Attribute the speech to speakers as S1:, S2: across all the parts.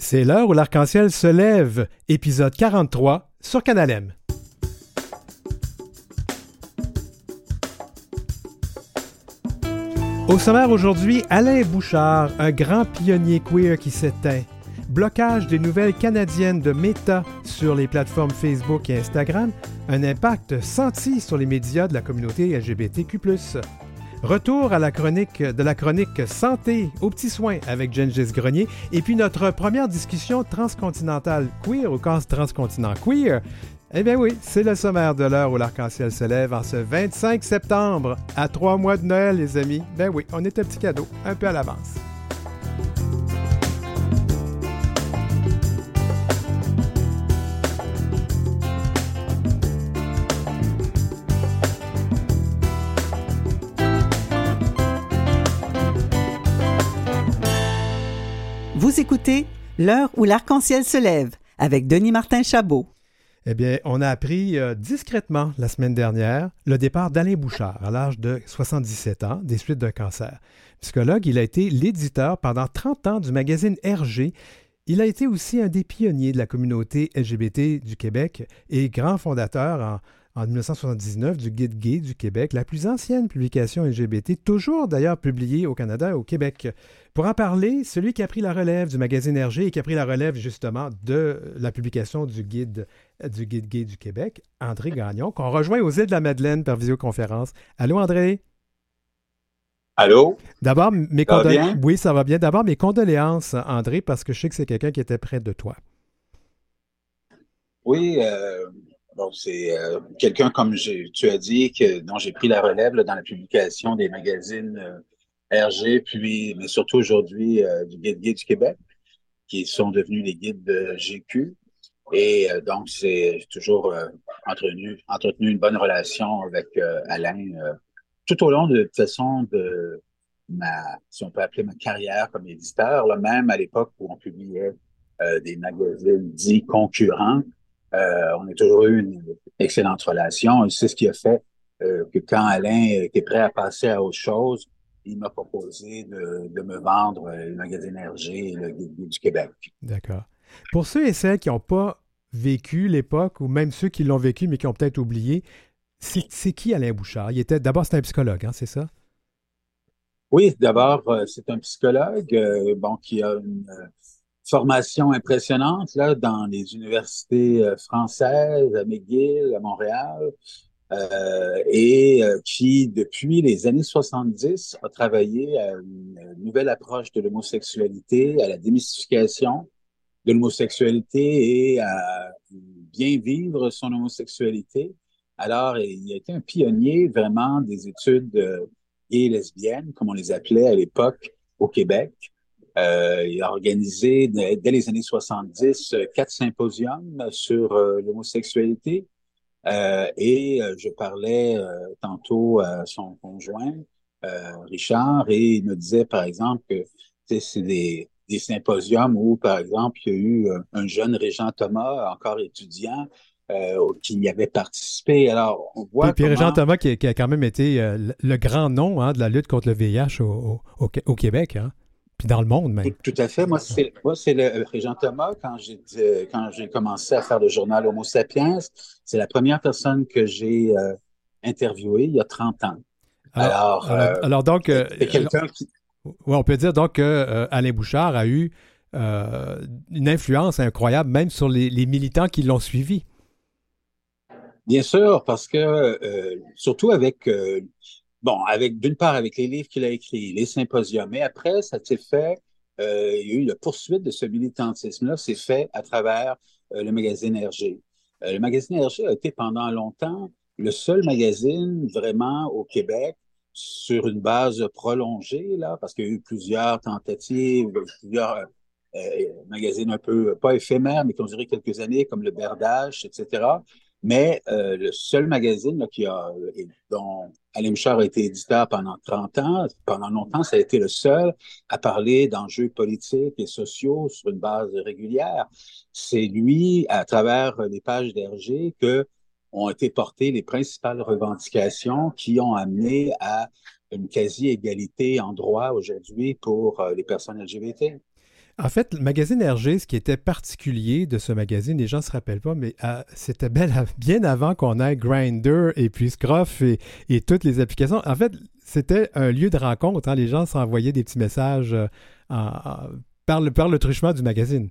S1: C'est l'heure où l'arc-en-ciel se lève, épisode 43 sur Canal M. Au sommaire aujourd'hui, Alain Bouchard, un grand pionnier queer qui s'éteint. Blocage des nouvelles canadiennes de Meta sur les plateformes Facebook et Instagram, un impact senti sur les médias de la communauté LGBTQ. Retour à la chronique de la chronique santé aux petits soins avec Gengis Grenier et puis notre première discussion transcontinentale queer au cas transcontinent queer. Eh bien oui, c'est le sommaire de l'heure où l'arc-en-ciel se lève en ce 25 septembre, à trois mois de Noël les amis. Ben oui, on est un petit cadeau, un peu à l'avance.
S2: L'heure où l'arc-en-ciel se lève avec Denis Martin Chabot.
S1: Eh bien, on a appris euh, discrètement la semaine dernière le départ d'Alain Bouchard à l'âge de 77 ans des suites d'un cancer. Psychologue, il a été l'éditeur pendant 30 ans du magazine RG. Il a été aussi un des pionniers de la communauté LGBT du Québec et grand fondateur en, en 1979 du Guide gay du Québec, la plus ancienne publication LGBT, toujours d'ailleurs publiée au Canada et au Québec. Pour en parler, celui qui a pris la relève du magazine RG et qui a pris la relève justement de la publication du Guide du Guide gay du Québec, André Gagnon, qu'on rejoint aux îles de la Madeleine par visioconférence. Allô André?
S3: Allô?
S1: D'abord, mes condoléances. Oui, ça va bien. D'abord, mes condoléances, André, parce que je sais que c'est quelqu'un qui était près de toi.
S3: Oui, euh, Bon, c'est euh, quelqu'un, comme tu as dit, que, dont j'ai pris la relève dans la publication des magazines euh, RG, puis, mais surtout aujourd'hui euh, du Guide Gay du Québec, qui sont devenus les guides de GQ. Et donc, c'est toujours entretenu, entretenu une bonne relation avec Alain tout au long de, façon de ma, si on peut appeler ma carrière comme éditeur, même à l'époque où on publiait des magazines dits concurrents, on a toujours eu une excellente relation et c'est ce qui a fait euh, que quand Alain était prêt à passer à autre chose, il m'a proposé de, me vendre le magazine RG et le Guide du Québec.
S1: D'accord. Pour ceux et celles qui n'ont pas vécu l'époque, ou même ceux qui l'ont vécu mais qui ont peut-être oublié, c'est qui Alain Bouchard? Il était d'abord c'est un psychologue, hein, c'est ça?
S3: Oui, d'abord, euh, c'est un psychologue bon, qui a une formation impressionnante là, dans les universités euh, françaises, à McGill, à Montréal, euh, et euh, qui, depuis les années 70, a travaillé à une nouvelle approche de l'homosexualité, à la démystification de l'homosexualité et à bien vivre son homosexualité. Alors, il a été un pionnier vraiment des études gays et lesbiennes, comme on les appelait à l'époque au Québec. Euh, il a organisé dès les années 70 quatre symposiums sur euh, l'homosexualité. Euh, et je parlais tantôt à son conjoint, Richard, et il me disait, par exemple, que c'est des, des symposiums où, par exemple, il y a eu un jeune Régent Thomas, encore étudiant, qui y avait participé. Alors, on voit.
S1: Puis, Régent Thomas, qui, a quand même été le grand nom hein, de la lutte contre le VIH au, au, au Québec. Hein? Puis dans le monde même.
S3: Tout, à fait. Moi, c'est, moi, c'est le euh, Régent Thomas. Quand j'ai, quand j'ai commencé à faire le journal Homo Sapiens, c'est la première personne que j'ai euh, interviewée il y a 30 ans.
S1: Alors, alors, euh, donc, quelqu'un qui... Oui, on peut dire donc que Alain Bouchard a eu une influence incroyable même sur les, les militants qui l'ont suivi.
S3: Bien sûr, parce que surtout avec bon, avec d'une part avec les livres qu'il a écrits, les symposiums, mais après, ça s'est fait, euh, il y a eu la poursuite de ce militantisme-là, c'est fait à travers euh, le magazine RG. Euh, le magazine RG a été pendant longtemps le seul magazine vraiment au Québec sur une base prolongée, là, parce qu'il y a eu plusieurs tentatives, plusieurs magazines un peu, pas éphémères, mais qui ont duré quelques années, comme le Berdage, etc. Mais euh, le seul magazine qui a, dont Alain Bouchard a été éditeur pendant 30 ans, pendant longtemps, ça a été le seul à parler d'enjeux politiques et sociaux sur une base régulière. C'est lui, à travers les pages d'RG, que ont été portées les principales revendications qui ont amené à une quasi-égalité en droit aujourd'hui pour euh, les personnes LGBT.
S1: En fait, le magazine RG, ce qui était particulier de ce magazine, les gens ne se rappellent pas, mais euh, c'était bien avant qu'on ait Grindr et puis Scruff et, toutes les applications. En fait, c'était un lieu de rencontre. Hein. Les gens s'envoyaient des petits messages euh, par, le, par le truchement du magazine.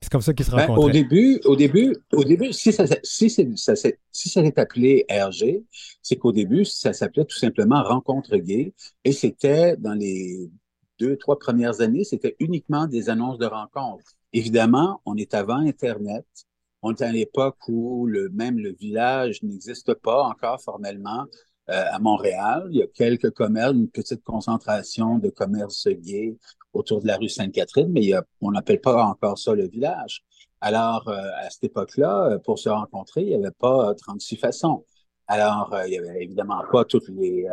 S1: C'est comme ça qu'ils se ben, rencontraient.
S3: au début, au début, au début, si ça, si ça, si ça s'est appelé RG, c'est qu'au début, ça s'appelait tout simplement Rencontre gay et c'était dans les deux, trois premières années, c'était uniquement des annonces de rencontres. Évidemment, on est avant Internet. On est à l'époque où même le village n'existe pas encore formellement euh, à Montréal. Il y a quelques commerces, une petite concentration de commerces gays autour de la rue Sainte-Catherine, mais on n'appelle pas encore ça le village. Alors, euh, à cette époque-là, euh, pour se rencontrer, il n'y avait pas 36 façons. Alors, il n'y avait évidemment pas toutes les,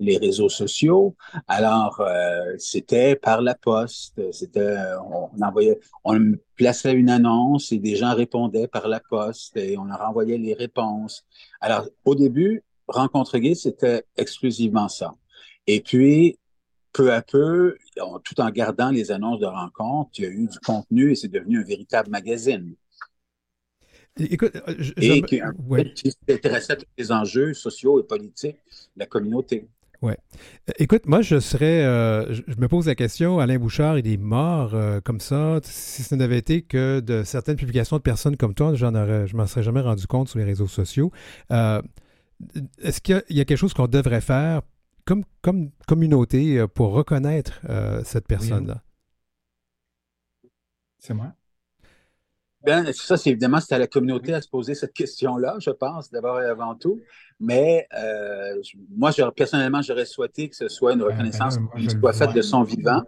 S3: les réseaux sociaux. Alors, euh, c'était par la poste. C'était, on, envoyait, on plaçait une annonce et des gens répondaient par la poste et on leur envoyait les réponses. Alors, au début, Rencontre Gay, c'était exclusivement ça. Et puis, peu à peu, tout en gardant les annonces de rencontres, il y a eu du contenu et c'est devenu un véritable magazine. Écoute, je, et qui, qui s'intéressait à tous les enjeux sociaux et politiques de la communauté.
S1: Ouais. Euh, écoute, moi, je serais. Euh, je me pose la question, Alain Bouchard, il est mort euh, comme ça. Si ce n'avait été que de certaines publications de personnes comme toi, j'en aurais, je m'en serais jamais rendu compte sur les réseaux sociaux. Est-ce qu'il y, a quelque chose qu'on devrait faire comme, comme communauté pour reconnaître cette personne-là?
S4: C'est moi?
S3: Ben, ça, c'est évidemment, c'est à la communauté à se poser cette question-là, je pense, d'abord et avant tout. Mais euh, moi, personnellement, j'aurais souhaité que ce soit une ben, ben reconnaissance qui soit faite de son vivant.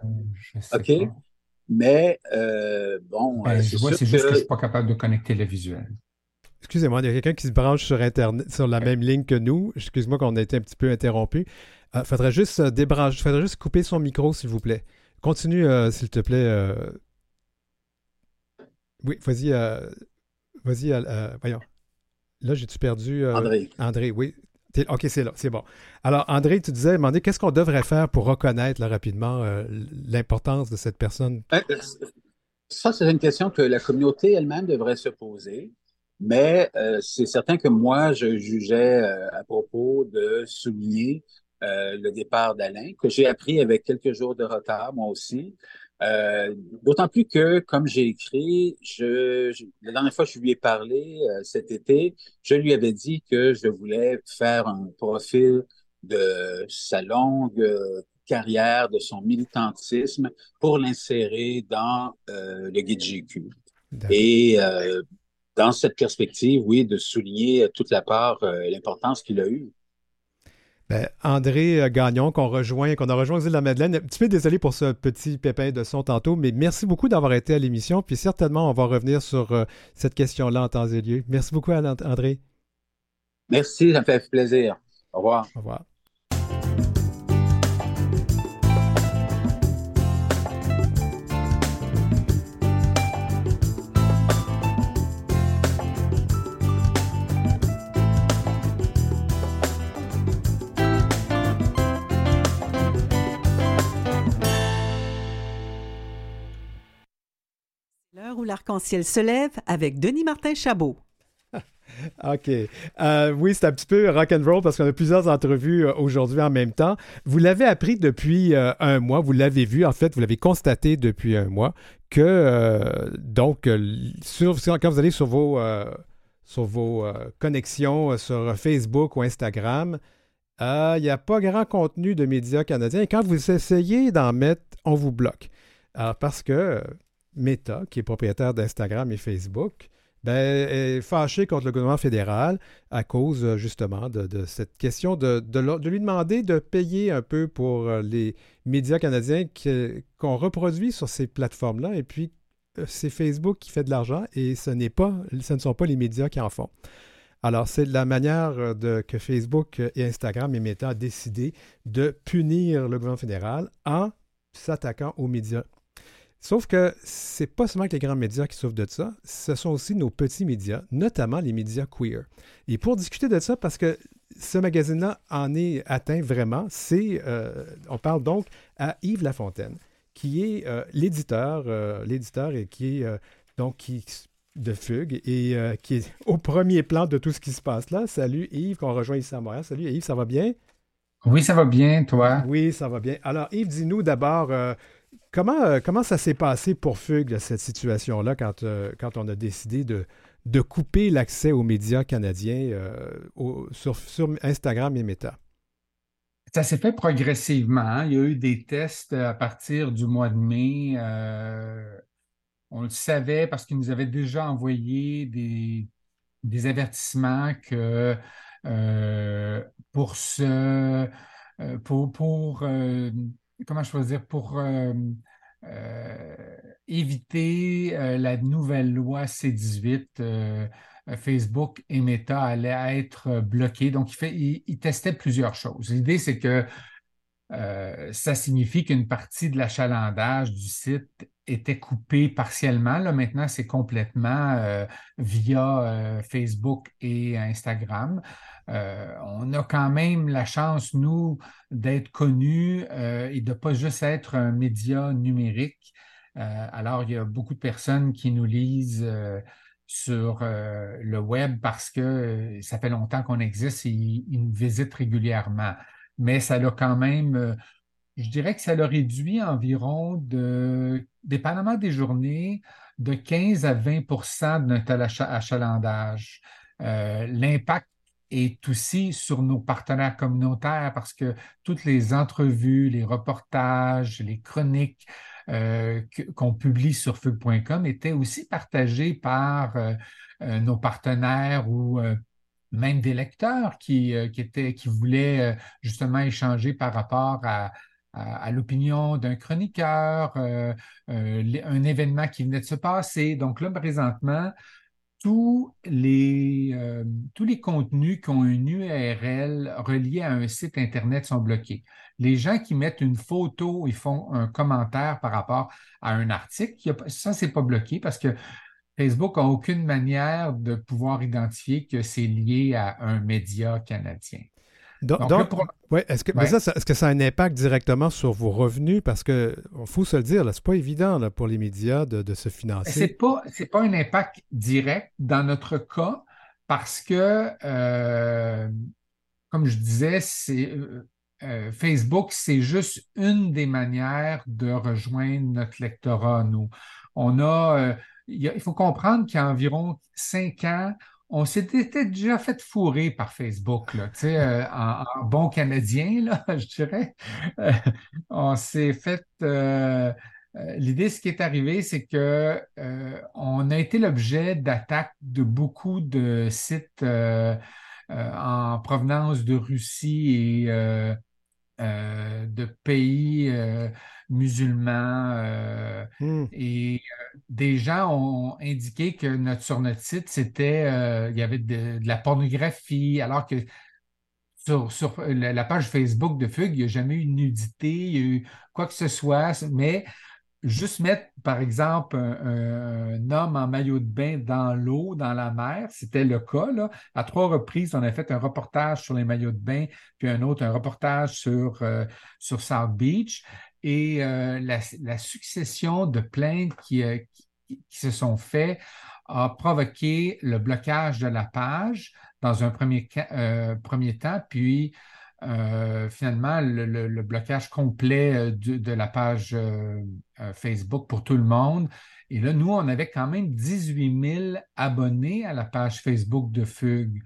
S3: OK? Mais euh, bon.
S4: Ben, je vois, c'est juste que je ne suis pas capable de connecter le visuel.
S1: Excusez-moi, il y a quelqu'un qui se branche sur Internet, sur la même ligne que nous. Excuse-moi qu'on a été un petit peu interrompu. Il euh, faudrait juste débrancher, faudrait juste couper son micro, s'il vous plaît. Continue, s'il te plaît. Oui, vas-y. vas-y, voyons. Là, j'ai-tu perdu.
S3: Euh, André.
S1: André, oui. OK, c'est là, c'est bon. Alors, André, tu disais, demandez qu'est-ce qu'on devrait faire pour reconnaître rapidement euh, l'importance de cette personne?
S3: Euh, ça, c'est une question que la communauté elle-même devrait se poser. Mais c'est certain que moi, je jugeais à propos de souligner le départ d'Alain, que j'ai appris avec quelques jours de retard, moi aussi. Euh, d'autant plus que, comme j'ai écrit, je, la dernière fois que je lui ai parlé euh, cet été, je lui avais dit que je voulais faire un profil de sa longue euh, carrière, de son militantisme pour l'insérer dans le guide GQ. Et dans cette perspective, oui, de souligner toute la part, l'importance qu'il a eue.
S1: Ben, André euh, Gagnon, qu'on rejoint, qu'on a rejoint aux îles de la Madeleine. Un petit peu désolé pour ce petit pépin de son tantôt, mais merci beaucoup d'avoir été à l'émission. Puis certainement, on va revenir sur euh, cette question-là en temps et lieu. Merci beaucoup, André.
S3: Merci, ça me fait plaisir. Au revoir.
S1: Au revoir.
S2: Où l'arc-en-ciel se lève avec Denis Martin Chabot.
S1: OK. Euh, oui, c'est un petit peu rock and roll parce qu'on a plusieurs entrevues euh, aujourd'hui en même temps. Vous l'avez appris depuis euh, un mois, vous l'avez vu, en fait, vous l'avez constaté depuis un mois que, donc, quand vous allez sur vos, sur vos connexions sur Facebook ou Instagram, il n'y a pas grand contenu de médias canadiens. Et quand vous essayez d'en mettre, on vous bloque. Alors, parce que Meta, qui est propriétaire d'Instagram et Facebook, ben, est fâché contre le gouvernement fédéral à cause euh, justement de, cette question de, lui demander de payer un peu pour euh, les médias canadiens qu'on reproduit sur ces plateformes-là. Et puis, euh, c'est Facebook qui fait de l'argent et ce, ne sont pas les médias qui en font. Alors, c'est la manière que Facebook et Instagram et Meta ont décidé de punir le gouvernement fédéral en s'attaquant aux médias Sauf que c'est pas seulement les grands médias qui souffrent de ça, ce sont aussi nos petits médias, notamment les médias queer. Et pour discuter de ça, parce que ce magazine-là en est atteint vraiment, c'est, euh, on parle donc à Yves Lafontaine, qui est l'éditeur, l'éditeur et qui est donc qui de Fugue et qui est au premier plan de tout ce qui se passe là. Salut Yves, qu'on rejoint ici à Montréal. Salut Yves, ça va bien?
S4: Oui, ça va bien, toi?
S1: Oui, ça va bien. Alors Yves, dis-nous d'abord, comment, comment ça s'est passé pour Fugue, cette situation-là, quand, quand on a décidé de, couper l'accès aux médias canadiens euh, sur, Instagram et Meta?
S4: Ça s'est fait progressivement. Hein. Il y a eu des tests à partir du mois de mai. Euh, on le savait parce qu'ils nous avaient déjà envoyé des, avertissements que euh, pour ce pour comment choisir pour euh, éviter euh, la nouvelle loi C18, euh, Facebook et Meta allaient être bloqués. Donc, il, fait, plusieurs choses. L'idée, c'est que ça signifie qu'une partie de l'achalandage du site était coupée partiellement. Là, maintenant, c'est complètement via Facebook et Instagram. Euh, on a quand même la chance, nous, d'être connus euh, et de ne pas juste être un média numérique. Euh, alors, il y a beaucoup de personnes qui nous lisent sur le web parce que ça fait longtemps qu'on existe et ils, nous visitent régulièrement. Mais ça a quand même, je dirais que ça l'a réduit environ de, dépendamment des journées, de 15 à 20% de notre achalandage. L'impact est aussi sur nos partenaires communautaires parce que toutes les entrevues, les reportages, les chroniques euh, qu'on publie sur fugue.com étaient aussi partagées par euh, euh, nos partenaires ou même des lecteurs qui, qui voulaient justement échanger par rapport à, à, l'opinion d'un chroniqueur, un événement qui venait de se passer. Donc là, présentement, tous les, euh, tous les contenus qui ont une URL reliée à un site Internet sont bloqués. Les gens qui mettent une photo, ils font un commentaire par rapport à un article, ça, ce n'est pas bloqué parce que Facebook n'a aucune manière de pouvoir identifier que c'est lié à un média canadien.
S1: Donc, est-ce que, ça, que ça a un impact directement sur vos revenus? Parce que faut se le dire, c'est pas évident là, pour les médias de, se financer.
S4: Ce n'est pas, pas un impact direct dans notre cas parce que, euh, comme je disais, c'est, euh, euh, Facebook, c'est juste une des manières de rejoindre notre lectorat, nous. On a, il faut comprendre qu'il y a environ cinq ans, on s'était déjà fait fourrer par Facebook, là, euh, en, bon canadien, là, je dirais. Euh, on s'est fait. Euh, l'idée, ce qui est arrivé, c'est que on a été l'objet d'attaques de beaucoup de sites en provenance de Russie et de pays musulmans. Euh, hmm. Et euh, des gens ont indiqué que notre, sur notre site, c'était euh, il y avait de, la pornographie, alors que sur, la, page Facebook de Fugue, il n'y a jamais eu de nudité, il y a eu quoi que ce soit, mais juste mettre, par exemple, un, homme en maillot de bain dans l'eau, dans la mer, c'était le cas. À trois reprises, on a fait un reportage sur les maillots de bain, puis un autre, un reportage sur, sur South Beach et euh, la, succession de plaintes euh, qui, se sont faites a provoqué le blocage de la page dans un premier, euh, premier temps, puis finalement le, blocage complet de, la page Facebook pour tout le monde. Et là, nous, on avait quand même 18 000 abonnés à la page Facebook de Fugue.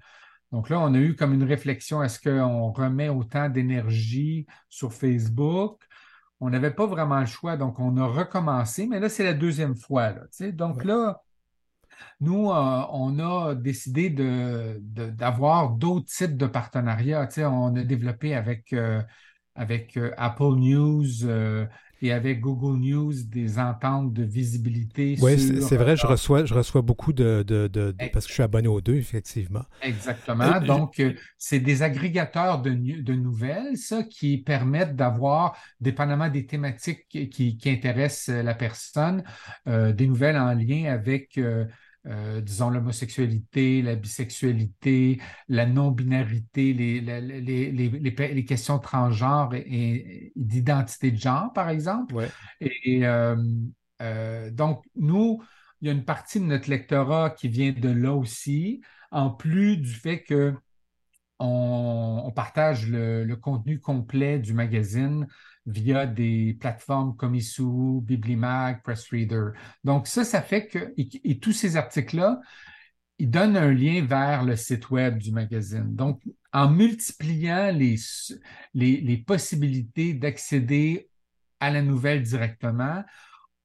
S4: Donc là, on a eu comme une réflexion, est-ce qu'on remet autant d'énergie sur Facebook? on n'avait pas vraiment le choix, donc on a recommencé, mais là, c'est la deuxième fois. donc là, nous, euh, on a décidé d'avoir d'autres types de partenariats. on a développé avec, euh, avec euh, Apple News et avec Google News des ententes de visibilité.
S1: Oui, c'est vrai, je reçois, je reçois beaucoup de, Parce que je suis abonné aux deux, effectivement.
S4: Exactement. Euh, Donc, euh, c'est des agrégateurs de, de, nouvelles, ça, qui permettent d'avoir, dépendamment des thématiques qui, qui intéressent la personne, euh, des nouvelles en lien avec euh, disons, l'homosexualité, la bisexualité, la non-binarité, les, les, questions transgenres et, d'identité de genre, par exemple. Et, euh, euh, donc, nous, il y a une partie de notre lectorat qui vient de là aussi, en plus du fait que on, partage le, contenu complet du magazine via des plateformes comme Issou, Biblimag, Pressreader. Donc ça, ça fait que, et, tous ces articles-là, ils donnent un lien vers le site web du magazine. Donc, en multipliant les, les possibilités d'accéder à la nouvelle directement,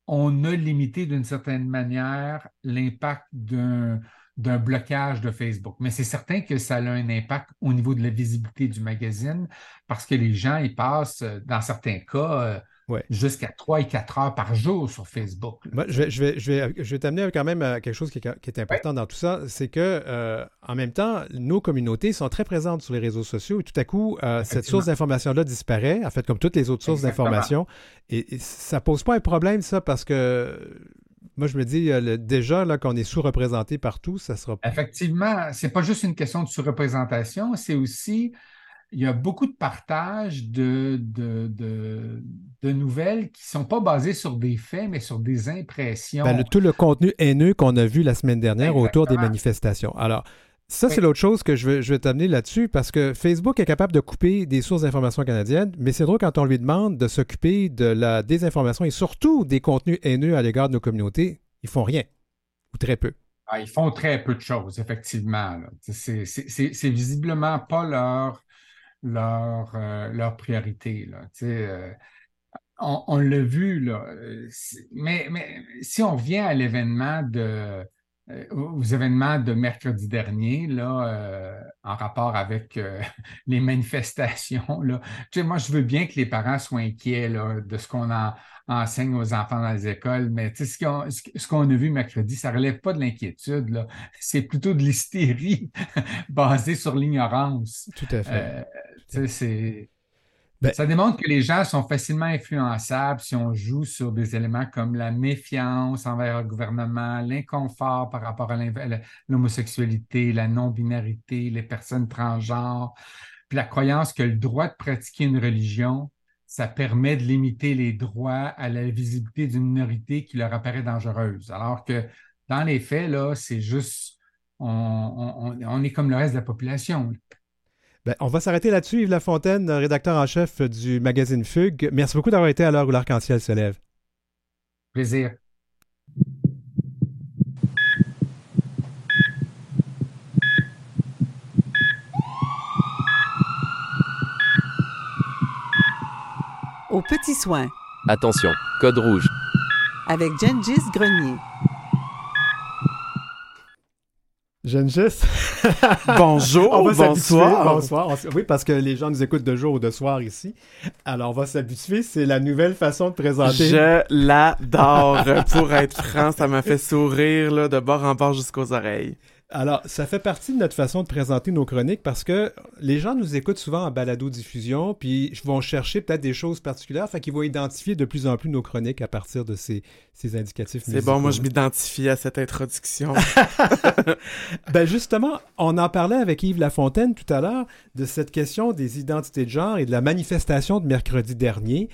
S4: on a limité d'une certaine manière l'impact d'un d'un blocage de Facebook. Mais c'est certain que ça a un impact au niveau de la visibilité du magazine parce que les gens, ils passent, euh, dans certains cas, euh, jusqu'à 3 et 4 heures par jour sur Facebook.
S1: je vais, je vais, je vais, je vais t'amener quand même à quelque chose qui est, important dans tout ça, c'est que euh, en même temps, nos communautés sont très présentes sur les réseaux sociaux et tout à coup, cette source d'information-là disparaît, en fait, comme toutes les autres sources d'information. Et, et, ça pose pas un problème, ça, parce que moi, je me dis, euh, déjà, là, qu'on est sous-représenté partout, ça sera.
S4: Effectivement, c'est pas juste une question de sous-représentation, c'est aussi, il y a beaucoup de partages de, de, nouvelles qui ne sont pas basées sur des faits, mais sur des impressions.
S1: Ben, tout le contenu haineux qu'on a vu la semaine dernière autour des manifestations. Alors, ça, c'est l'autre chose que je vais, je vais t'amener là-dessus parce que Facebook est capable de couper des sources d'information canadiennes, mais c'est drôle quand on lui demande de s'occuper de la désinformation et surtout des contenus haineux à l'égard de nos communautés. Ils font rien ou très peu.
S4: Ah, ils font très peu de choses, effectivement. C'est visiblement pas leur, leur, euh, leur priorité. Là. Euh, on, on l'a vu, là. Mais, mais si on revient à l'événement de euh, aux événements de mercredi dernier, là, euh, en rapport avec euh, les manifestations. Là. Tu sais, moi, je veux bien que les parents soient inquiets là, de ce qu'on enseigne aux enfants dans les écoles, mais tu sais, ce qu'on a vu mercredi, ça ne relève pas de l'inquiétude. C'est plutôt de l'hystérie basée sur l'ignorance.
S1: Tout à fait.
S4: c'est ben ça démontre que les gens sont facilement influençables si on joue sur des éléments comme la méfiance envers le gouvernement, l'inconfort par rapport à l'homosexualité, la non-binarité, les personnes transgenres, puis la croyance que le droit de pratiquer une religion, ça permet de limiter les droits à la visibilité d'une minorité qui leur apparaît dangereuse. Alors que dans les faits, là, c'est juste, on, on, est comme le reste de la population.
S1: Ben, on va s'arrêter là-dessus. Yves Lafontaine, rédacteur en chef du magazine Fugue. Merci beaucoup d'avoir été à l'heure où l'arc-en-ciel se lève.
S4: Plaisir.
S2: Au petit soin.
S5: Attention, code rouge.
S2: Avec Gengis Grenier.
S1: Gengis.
S6: Bonjour, bonsoir.
S1: Bonsoir. Oui, parce que les gens nous écoutent de jour ou de soir ici. Alors, on va s'habituer. C'est la nouvelle façon de présenter.
S6: Je l'adore. Pour être franc, ça m'a fait sourire là, de bord en bord jusqu'aux oreilles.
S1: Alors, ça fait partie de notre façon de présenter nos chroniques parce que les gens nous écoutent souvent en balado-diffusion, puis ils vont chercher peut-être des choses particulières, fait qu'ils vont identifier de plus en plus nos chroniques à partir de ces, ces indicatifs
S6: C'est bon, moi je m'identifie à cette introduction.
S1: ben justement, on en parlait avec Yves Lafontaine tout à l'heure de cette question des identités de genre et de la manifestation de mercredi dernier.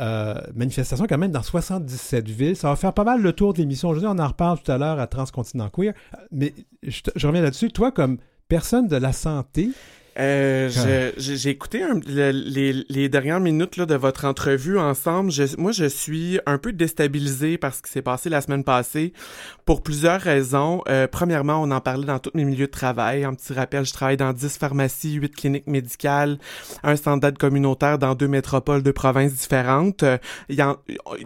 S1: Euh, manifestation quand même dans 77 villes. Ça va faire pas mal le tour de l'émission. Aujourd'hui, on en reparle tout à l'heure à Transcontinent Queer. Mais je, je reviens là-dessus. Toi, comme personne de la santé,
S6: euh, j'ai écouté les, les, dernières minutes là, de votre entrevue ensemble. moi, je suis un peu déstabilisé par ce qui s'est passé la semaine passée pour plusieurs raisons. Euh, premièrement, on en parlait dans tous mes milieux de travail. Un petit rappel, je travaille dans 10 pharmacies, 8 cliniques médicales, un standard d'aide communautaire dans deux métropoles, deux provinces différentes. Euh,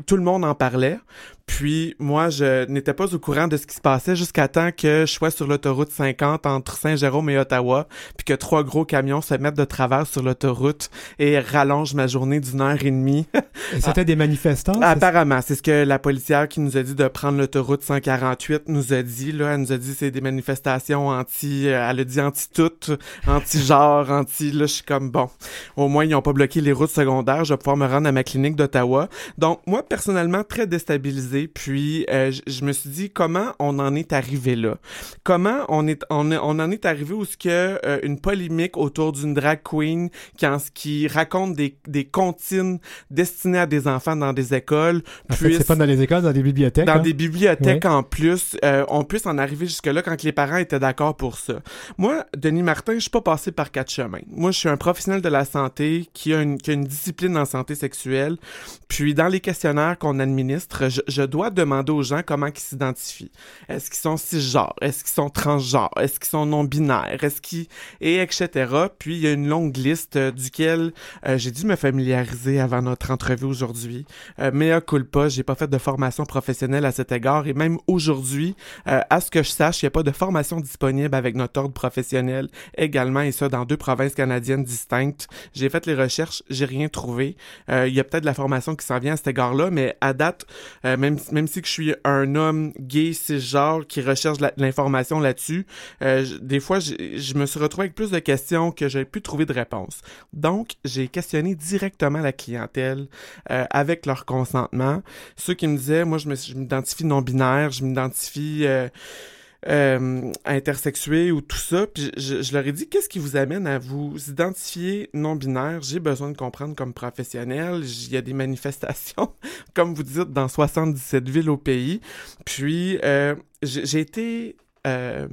S6: tout le monde en parlait. Puis moi, je n'étais pas au courant de ce qui se passait jusqu'à temps que je sois sur l'autoroute 50 entre Saint-Jérôme et Ottawa, puis que trois gros camions se mettent de travers sur l'autoroute et rallongent ma journée d'une heure et demie.
S1: C'était des manifestants?
S6: Apparemment, c'est ce que la policière qui nous a dit de prendre l'autoroute 148 nous a dit. Là, elle nous a dit c'est des manifestations anti, euh, elle a dit anti-tout, anti-genre, anti. Là, je suis comme bon. Au moins, ils n'ont pas bloqué les routes secondaires. Je vais pouvoir me rendre à ma clinique d'Ottawa. Donc, moi, personnellement, très déstabilisé Puis euh, je, je me suis dit comment on en est arrivé là? Comment on est on, est- on en est arrivé où ce que euh, une polémique autour d'une drag queen qui en- qui raconte des des comptines destinées à des enfants dans des écoles
S1: En
S6: puisse
S1: c'est pas dans les écoles, dans des bibliothèques.
S6: dans
S1: hein?
S6: des bibliothèques en plus, euh, on puisse en arriver jusque-là quand les parents étaient d'accord pour ça. Moi, Denis Martin, je suis pas passé par quatre chemins. Moi, je suis un professionnel de la santé qui a une, qui a une discipline en santé sexuelle. Puis, dans les questionnaires qu'on administre, je, je dois demander aux gens comment ils s'identifient. Est-ce qu'ils sont cisgenres? Est-ce qu'ils sont transgenres? Est-ce qu'ils sont non-binaires? Est-ce qu'ils... et etc. Puis, il y a une longue liste euh, duquel euh, j'ai dû me familiariser avant notre entrevue aujourd'hui. Euh, mea culpa, j'ai pas fait de formation professionnelle à cet égard et même aujourd'hui, euh, à ce que je sache, il n'y a pas de formation disponible avec notre ordre professionnel également et ça dans deux provinces canadiennes distinctes. J'ai fait les recherches, j'ai rien trouvé. Il y a peut-être de la formation qui s'en vient à cet égard-là, mais à date, euh, même, si que je suis un homme gay cisgenre qui recherche l'information là-dessus, euh, des fois, je me suis retrouvé avec plus de questions que j'ai pu trouver de réponses. Donc, j'ai questionné directement la clientèle euh, avec leur consentement. Ceux qui me disaient, moi, je m'identifie non-binaire, je m'identifie euh, euh, intersexué ou tout ça. Puis je, je leur ai dit, qu'est-ce qui vous amène à vous identifier non-binaire? J'ai besoin de comprendre comme professionnel. Il y a des manifestations, comme vous dites, dans 77 villes au pays. Puis, euh, j'ai été... euh,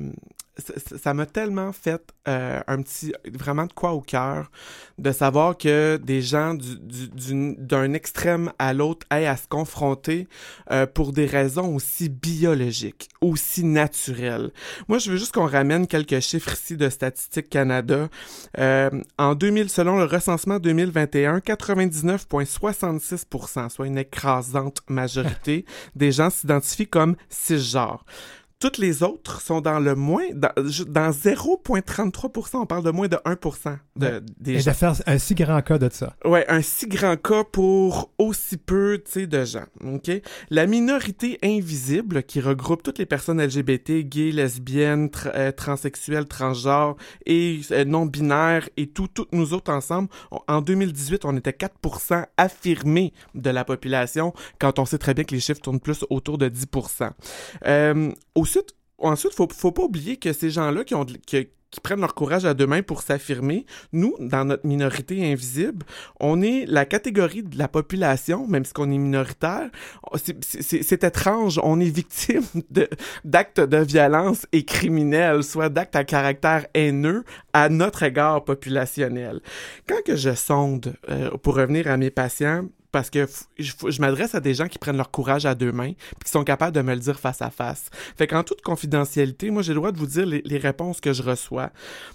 S6: ça- m'a tellement fait euh, un petit vraiment de quoi au cœur de savoir que des gens du- du- d'un extrême à l'autre aient à se confronter euh, pour des raisons aussi biologiques, aussi naturelles. Moi, je veux juste qu'on ramène quelques chiffres ici de Statistique Canada. Euh, en 2000, selon le recensement 2021, 99,66%, soit une écrasante majorité des gens s'identifient comme cisgenres. Toutes les autres sont dans le moins, dans, dans 0,33%, on parle de moins de 1% de,
S1: Ouais.
S6: des
S1: Et
S6: gens.
S1: de faire un si grand cas de ça.
S6: Ouais, un si grand cas pour aussi peu, de gens, ok? La minorité invisible, qui regroupe toutes les personnes LGBT, gays, lesbiennes, euh, transsexuelles, transgenres et euh, non-binaires et tout, toutes nous autres ensemble, on- en 2018, on était 4% affirmés de la population, quand on sait très bien que les chiffres tournent plus autour de 10%. Euh, ensuite, ensuite, faut, faut pas oublier que ces gens-là qui prennent leur courage à deux mains pour s'affirmer, nous, dans notre minorité invisible, on est la catégorie de la population, même si on est minoritaire, c'est- étrange, on est victime d'actes de violence et criminels, soit d'actes à caractère haineux à notre égard populationnel. Quand que je sonde, euh, pour revenir à mes patients, parce que je, je m'adresse à des gens qui prennent leur courage à deux mains puis qui sont capables de me le dire face à face. Fait qu'en toute confidentialité, moi j'ai le droit de vous dire les, les réponses que je reçois.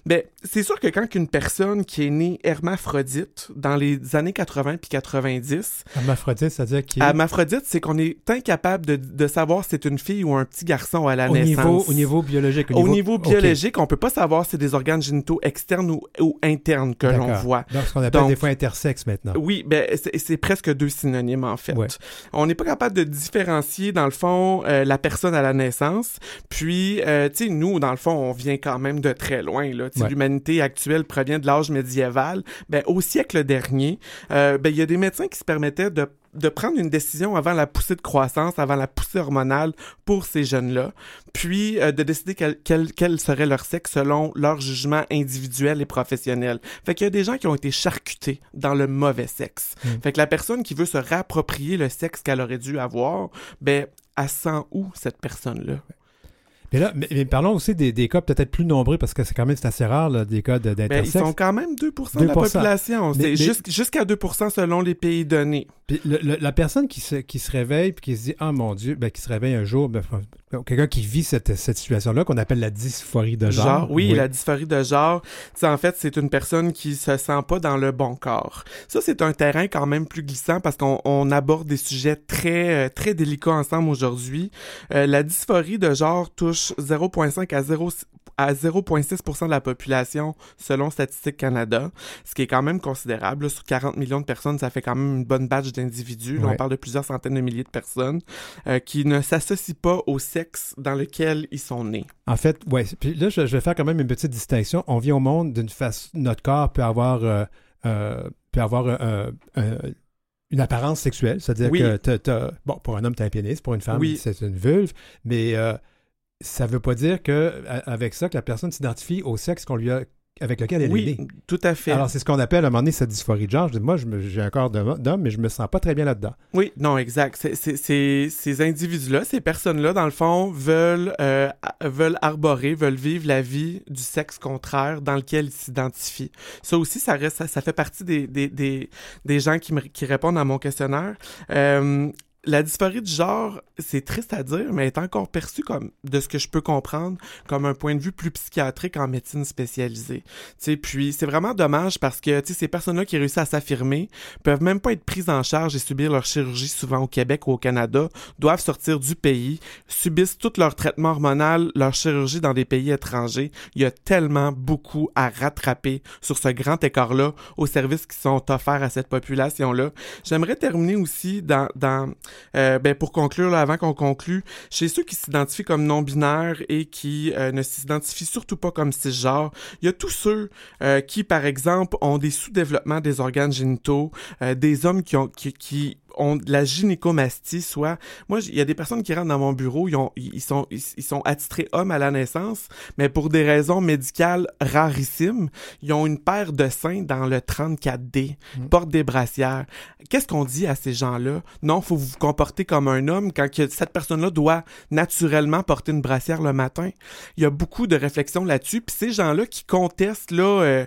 S6: Ben, c'est sûr que quand une personne qui est née hermaphrodite dans les années 80 puis 90,
S1: Hermaphrodite, c'est-à-dire qu'il
S6: hermaphrodite, c'est qu'on est incapable de, de savoir si c'est une fille ou un petit garçon à la
S1: au
S6: naissance.
S1: niveau, au niveau biologique.
S6: Au niveau biologique, on peut pas savoir si c'est des organes génitaux externes ou, ou internes que l'on voit.
S1: Donc, ce qu'on appelle
S6: Donc-
S1: des fois intersexe maintenant.
S6: Oui, ben c'est c'est presque deux synonymes en fait.
S1: Ouais.
S6: On n'est pas capable de différencier dans le fond euh, la personne à la naissance. Puis, euh, tu sais, nous dans le fond, on vient quand même de très loin. Là,
S1: Ouais.
S6: l'humanité actuelle provient de l'âge médiéval. Ben au siècle dernier, euh, ben il y a des médecins qui se permettaient de de prendre une décision avant la poussée de croissance, avant la poussée hormonale pour ces jeunes-là, puis euh, de décider quel, quel, quel serait leur sexe selon leur jugement individuel et professionnel. Fait qu'il y a des gens qui ont été charcutés dans le mauvais sexe.
S1: Mm.
S6: Fait que la personne qui veut se réapproprier le sexe qu'elle aurait dû avoir, ben, elle sent où cette personne-là?
S1: Mais là, mais, mais parlons aussi des, des cas peut-être plus nombreux parce que c'est quand même assez rare là, des cas
S6: Ben, ils
S1: d'intersexe.
S6: sont quand même 2%, de la
S1: 2%.
S6: population.
S1: Mais-
S6: jusqu'à 2% selon les pays donnés.
S1: Puis le- le- la personne qui se, qui se réveille puis qui se dit ah mon Dieu, ben, qui se réveille un jour, ben, quelqu'un qui vit cette, cette situation-là qu'on appelle la dysphorie de genre.
S6: oui, la dysphorie de genre, en fait, c'est une personne qui se sent pas dans le bon corps. Ça, c'est un terrain quand même plus glissant parce qu'on on aborde des sujets très, euh, très délicats ensemble aujourd'hui. Euh, la dysphorie de genre touche 0,5 à 0 à 0,6% de la population selon Statistique Canada, ce qui est quand même considérable. Sur 40 millions de personnes, ça fait quand même une bonne batch d'individus.
S1: Ouais.
S6: On parle de plusieurs centaines de milliers de personnes euh, qui ne s'associent pas au sexe dans lequel ils sont nés.
S1: En fait, ouais. Puis là, je, je vais faire quand même une petite distinction. On vient au monde d'une façon. Notre corps peut avoir, euh, euh, peut avoir un- une apparence sexuelle, c'est-à-dire
S6: Oui.
S1: que t'as- t'as- bon, pour un homme, tu un pénis, pour une femme,
S6: Oui.
S1: c'est une vulve, mais ça veut pas dire que avec ça que la personne s'identifie au sexe qu'on lui a, avec lequel elle est
S6: Oui,
S1: née.
S6: tout à fait.
S1: Alors, c'est ce qu'on appelle à un moment donné cette dysphorie de genre. Je dis, moi, j'ai un corps d'homme, mais je me sens pas très bien là-dedans.
S6: Oui, non, exact. Ces individus-là, ces personnes-là, dans le fond, veulent, euh, veulent arborer, veulent vivre la vie du sexe contraire dans lequel ils s'identifient. Ça aussi, ça, reste, ça, ça fait partie des, des, des, des gens qui, me, qui répondent à mon questionnaire. Euh, la dysphorie du genre, c'est triste à dire, mais est encore perçue comme, de ce que je peux comprendre, comme un point de vue plus psychiatrique en médecine spécialisée. Tu sais, puis c'est vraiment dommage parce que ces personnes-là qui réussissent à s'affirmer peuvent même pas être prises en charge et subir leur chirurgie souvent au Québec ou au Canada, doivent sortir du pays, subissent tout leur traitement hormonal, leur chirurgie dans des pays étrangers. Il y a tellement beaucoup à rattraper sur ce grand écart-là aux services qui sont offerts à cette population-là. J'aimerais terminer aussi dans, dans euh, ben pour conclure, là, avant qu'on conclue, chez ceux qui s'identifient comme non-binaires et qui euh, ne s'identifient surtout pas comme cisgenre, il y a tous ceux euh, qui, par exemple, ont des sous-développements des organes génitaux, euh, des hommes qui ont qui, qui ont de la gynécomastie, soit moi il y a des personnes qui rentrent dans mon bureau, ils ont ils sont ils, ils sont attitrés hommes à la naissance, mais pour des raisons médicales rarissimes, ils ont une paire de seins dans le 34D,
S1: Mm.
S6: portent des brassières. Qu'est-ce qu'on dit à ces gens-là? Non, faut vous vous comporter comme un homme quand que cette personne-là doit naturellement porter une brassière le matin. Il y a beaucoup de réflexions là-dessus, puis ces gens-là qui contestent là euh,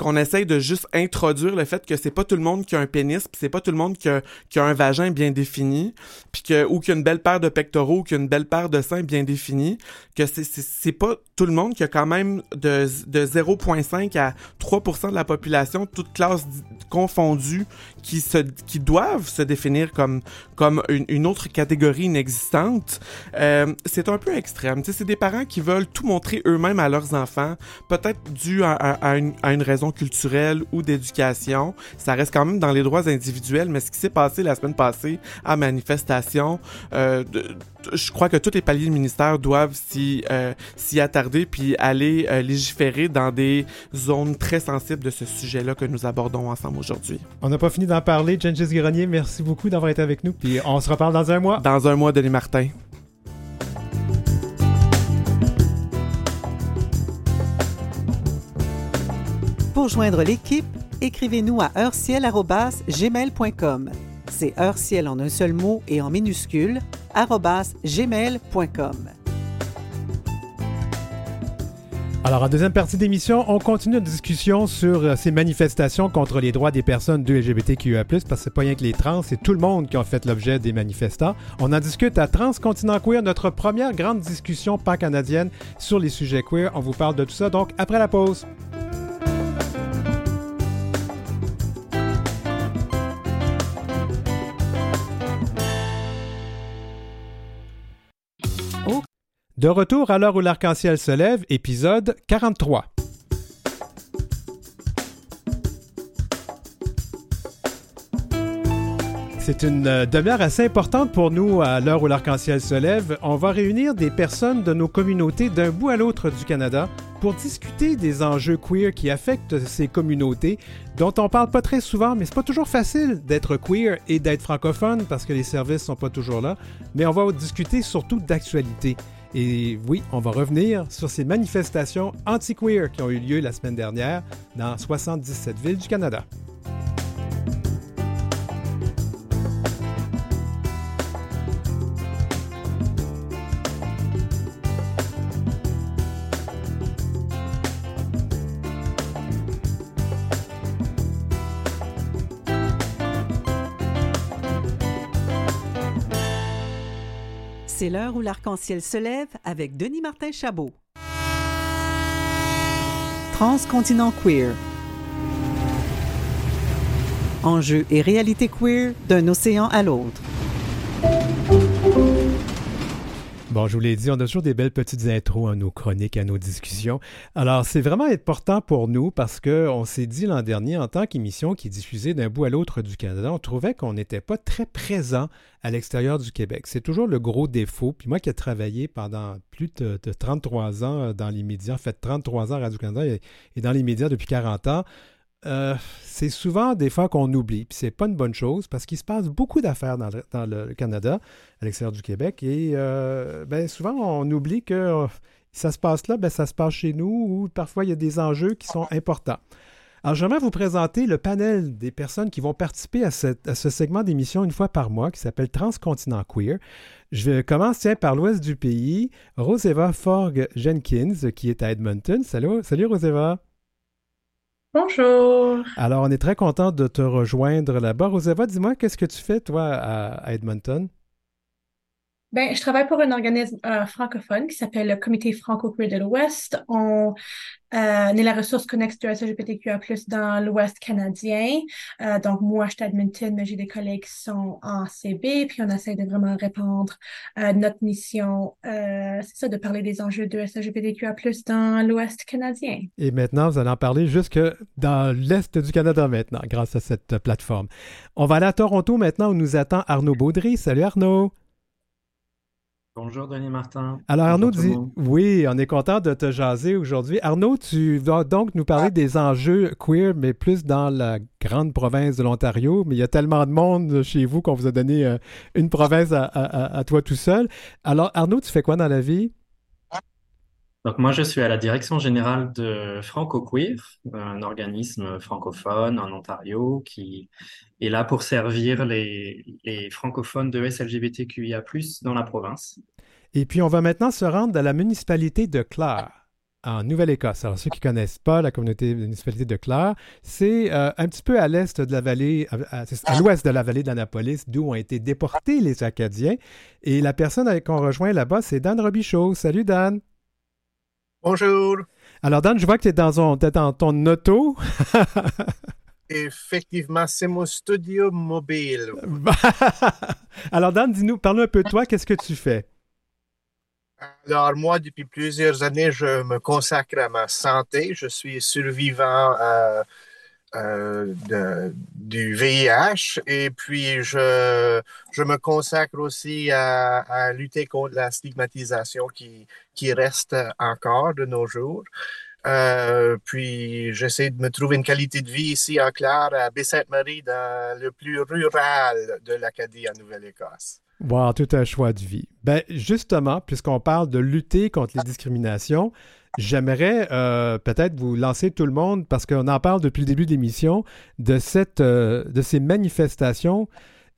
S6: qu'on essaye de juste introduire le fait que c'est pas tout le monde qui a un pénis, puis c'est pas tout le monde qui a, qui a un vagin bien défini, puis que ou qui a une belle paire de pectoraux, ou qui a une belle paire de seins bien définis, que c'est c'est pas tout le monde qui a quand même de de 0.5 à 3% de la population, toute classe confondue, qui se qui doivent se définir comme comme une, une autre catégorie inexistante. Euh, c'est un peu extrême. Tu sais, c'est des parents qui veulent tout montrer eux-mêmes à leurs enfants, peut-être dû à, à- à une, à une raison culturelle ou d'éducation. Ça reste quand même dans les droits individuels, mais ce qui s'est passé la semaine passée à manifestation, euh, de- je crois que tous les paliers de ministère doivent s'y euh, s'y attarder puis aller euh, légiférer dans des zones très sensibles de ce sujet-là que nous abordons ensemble aujourd'hui.
S1: On n'a pas fini d'en parler. Gengis Grenier, merci beaucoup d'avoir été avec nous. Puis on se reparle dans un mois.
S6: Dans un mois, Denis Martin.
S2: Pour joindre l'équipe, écrivez-nous à heurciel.gmail.com. C'est heurciel en un seul mot et en minuscule, gmail.com.
S1: Alors, en deuxième partie d'émission, on continue notre discussion sur euh, ces manifestations contre les droits des personnes de LGBTQIA+, parce que c'est pas rien que les trans, c'est tout le monde qui ont fait l'objet des manifestants. On en discute à Transcontinent Queer, notre première grande discussion pan-canadienne sur les sujets queer. On vous parle de tout ça, donc après la pause. De retour à l'heure où l'arc-en-ciel se lève, épisode 43. C'est une euh, demi-heure assez importante pour nous à l'heure où l'arc-en-ciel se lève. On va réunir des personnes de nos communautés d'un bout à l'autre du Canada pour discuter des enjeux queer qui affectent ces communautés, dont on parle pas très souvent, mais c'est pas toujours facile d'être queer et d'être francophone parce que les services sont pas toujours là. Mais on va discuter surtout d'actualité. Et oui, on va revenir sur ces manifestations anti-queer qui ont eu lieu la semaine dernière dans 77 villes du Canada.
S2: C'est l'heure où l'arc-en-ciel se lève avec Denis Martin Chabot. Transcontinent queer. Enjeux et réalité queer d'un océan à l'autre.
S1: Bon, je vous l'ai dit, on a toujours des belles petites intros à nos chroniques, à nos discussions. Alors, c'est vraiment important pour nous parce qu'on s'est dit l'an dernier, en tant qu'émission qui est diffusée d'un bout à l'autre du Canada, on trouvait qu'on n'était pas très présent à l'extérieur du Québec. C'est toujours le gros défaut. Puis moi qui ai travaillé pendant plus de, de 33 ans dans les médias, en fait 33 ans à Radio-Canada et, et dans les médias depuis 40 ans, euh, c'est souvent des fois qu'on oublie, puis c'est pas une bonne chose parce qu'il se passe beaucoup d'affaires dans, le, Canada, à l'extérieur du Québec, et euh, ben, souvent on oublie que euh, ça se passe là, ben, ça se passe chez nous, ou parfois il y a des enjeux qui sont importants. Alors, j'aimerais vous présenter le panel des personnes qui vont participer à, ce segment d'émission une fois par mois qui s'appelle Transcontinent Queer. Je commence tiens, par l'ouest du pays. Roseva Forg Jenkins, qui est à Edmonton. Salut, salut Roseva.
S7: Bonjour.
S1: Alors, on est très content de te rejoindre là-bas. Roseva, dis-moi, qu'est-ce que tu fais, toi, à Edmonton?
S7: Ben, je travaille pour un organisme euh, francophone qui s'appelle le Comité franco-queer de l'Ouest. On euh, est la ressource connexe du LGBTQIA+, dans l'Ouest canadien. Euh, donc, moi, je suis à Edmonton, mais j'ai des collègues qui sont en CB, puis on essaie de vraiment répandre notre mission, c'est ça, de parler des enjeux de LGBTQIA+, dans l'Ouest canadien.
S1: Et maintenant, vous allez en parler jusque dans l'Est du Canada maintenant, grâce à cette plateforme. On va aller à Toronto maintenant, où nous attend Arnaud Baudry. Salut Arnaud!
S8: Bonjour Denis Martin.
S1: Alors Arnaud dit, oui, on est content de te jaser aujourd'hui. Arnaud, tu vas donc nous parler des enjeux queer, mais plus dans la grande province de l'Ontario. Mais il y a tellement de monde chez vous qu'on vous a donné euh, une province à, toi tout seul. Alors Arnaud, tu fais quoi dans la vie?
S8: Donc moi, je suis à la direction générale de Franco Queer, un organisme francophone en Ontario qui est là pour servir les, francophones de SLGBTQIA+, dans la province.
S1: Et puis, on va maintenant se rendre dans la municipalité de Clare en Nouvelle-Écosse. Alors, ceux qui ne connaissent pas la communauté de municipalité de Clare, c'est euh, un petit peu à l'est de la vallée, à, l'ouest de la vallée d'Annapolis, d'où ont été déportés les Acadiens. Et la personne qu'on rejoint là-bas, c'est Dan Robichaud. Salut, Dan.
S9: Bonjour.
S1: Alors, Dan, je vois que tu es dans, dans ton auto.
S9: Effectivement, c'est mon studio mobile.
S1: Alors, Dan, dis-nous, parle un peu de toi, qu'est-ce que tu fais?
S9: Alors, moi, depuis plusieurs années, je me consacre à ma santé. Je suis survivant euh, euh, du VIH et puis je, je me consacre aussi à, lutter contre la stigmatisation qui, qui reste encore de nos jours. Euh, puis j'essaie de me trouver une qualité de vie ici en Clare, à Baie-Sainte-Marie, dans le plus rural de l'Acadie en Nouvelle-Écosse.
S1: Wow, tout un choix de vie. Ben, justement, puisqu'on parle de lutter contre les discriminations, j'aimerais euh, peut-être vous lancer tout le monde, parce qu'on en parle depuis le début de l'émission, de, cette, euh, de ces manifestations.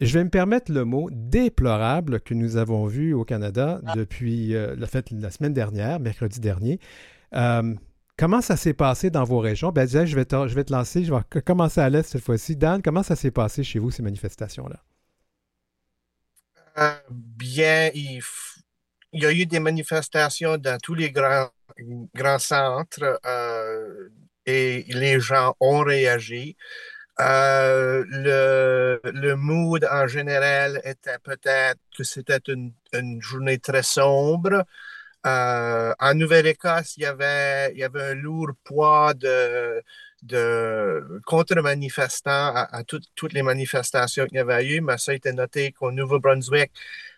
S1: Je vais me permettre le mot déplorable que nous avons vu au Canada depuis la, fête, la semaine dernière, mercredi dernier. Comment ça s'est passé dans vos régions? Ben, je vais, te, je vais te lancer, je vais commencer à l'Est cette fois-ci. Dan, comment ça s'est passé chez vous, ces manifestations-là?
S9: Euh, bien, il, y a eu des manifestations dans tous les grands, grands centres euh, et les gens ont réagi. Euh, le, mood en général était peut-être que c'était une, journée très sombre. Euh, en Nouvelle-Écosse, il y avait, un lourd poids de, de contre-manifestants à, toutes les manifestations qu'il y avait eu, mais ça a été noté qu'au Nouveau-Brunswick,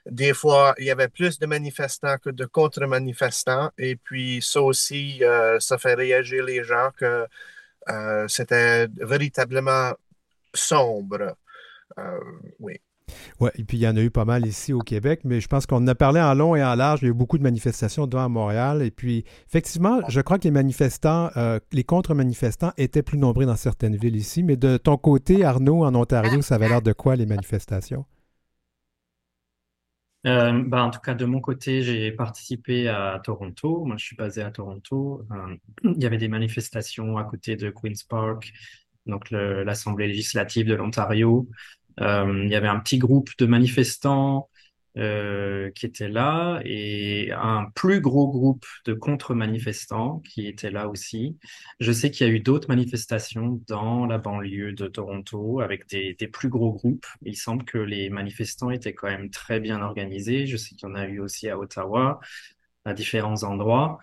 S9: des fois, il y avait plus de manifestants que de contre-manifestants. Et puis, ça aussi, euh, ça fait réagir les gens que euh, c'était véritablement sombre. oui.
S1: Oui, et puis il y en a eu pas mal ici au Québec, mais je pense qu'on en a parlé en long et en large. Il y a eu beaucoup de manifestations devant Montréal. Et puis, effectivement, je crois que les manifestants, euh, les contre-manifestants étaient plus nombreux dans certaines villes ici. Mais de ton côté, Arnaud, en Ontario, ça avait l'air de quoi les manifestations?
S8: Euh, ben, en tout cas, de mon côté, j'ai participé à Toronto. Moi, je suis basé à Toronto. Euh, il y avait des manifestations à côté de Queen's Park, donc l'Assemblée législative de l'Ontario. Euh, il y avait un petit groupe de manifestants euh, qui étaient là et un plus gros groupe de contre-manifestants qui étaient là aussi. Je sais qu'il y a eu d'autres manifestations dans la banlieue de Toronto avec des, plus gros groupes. Il semble que les manifestants étaient quand même très bien organisés. Je sais qu'il y en a eu aussi à Ottawa, à différents endroits.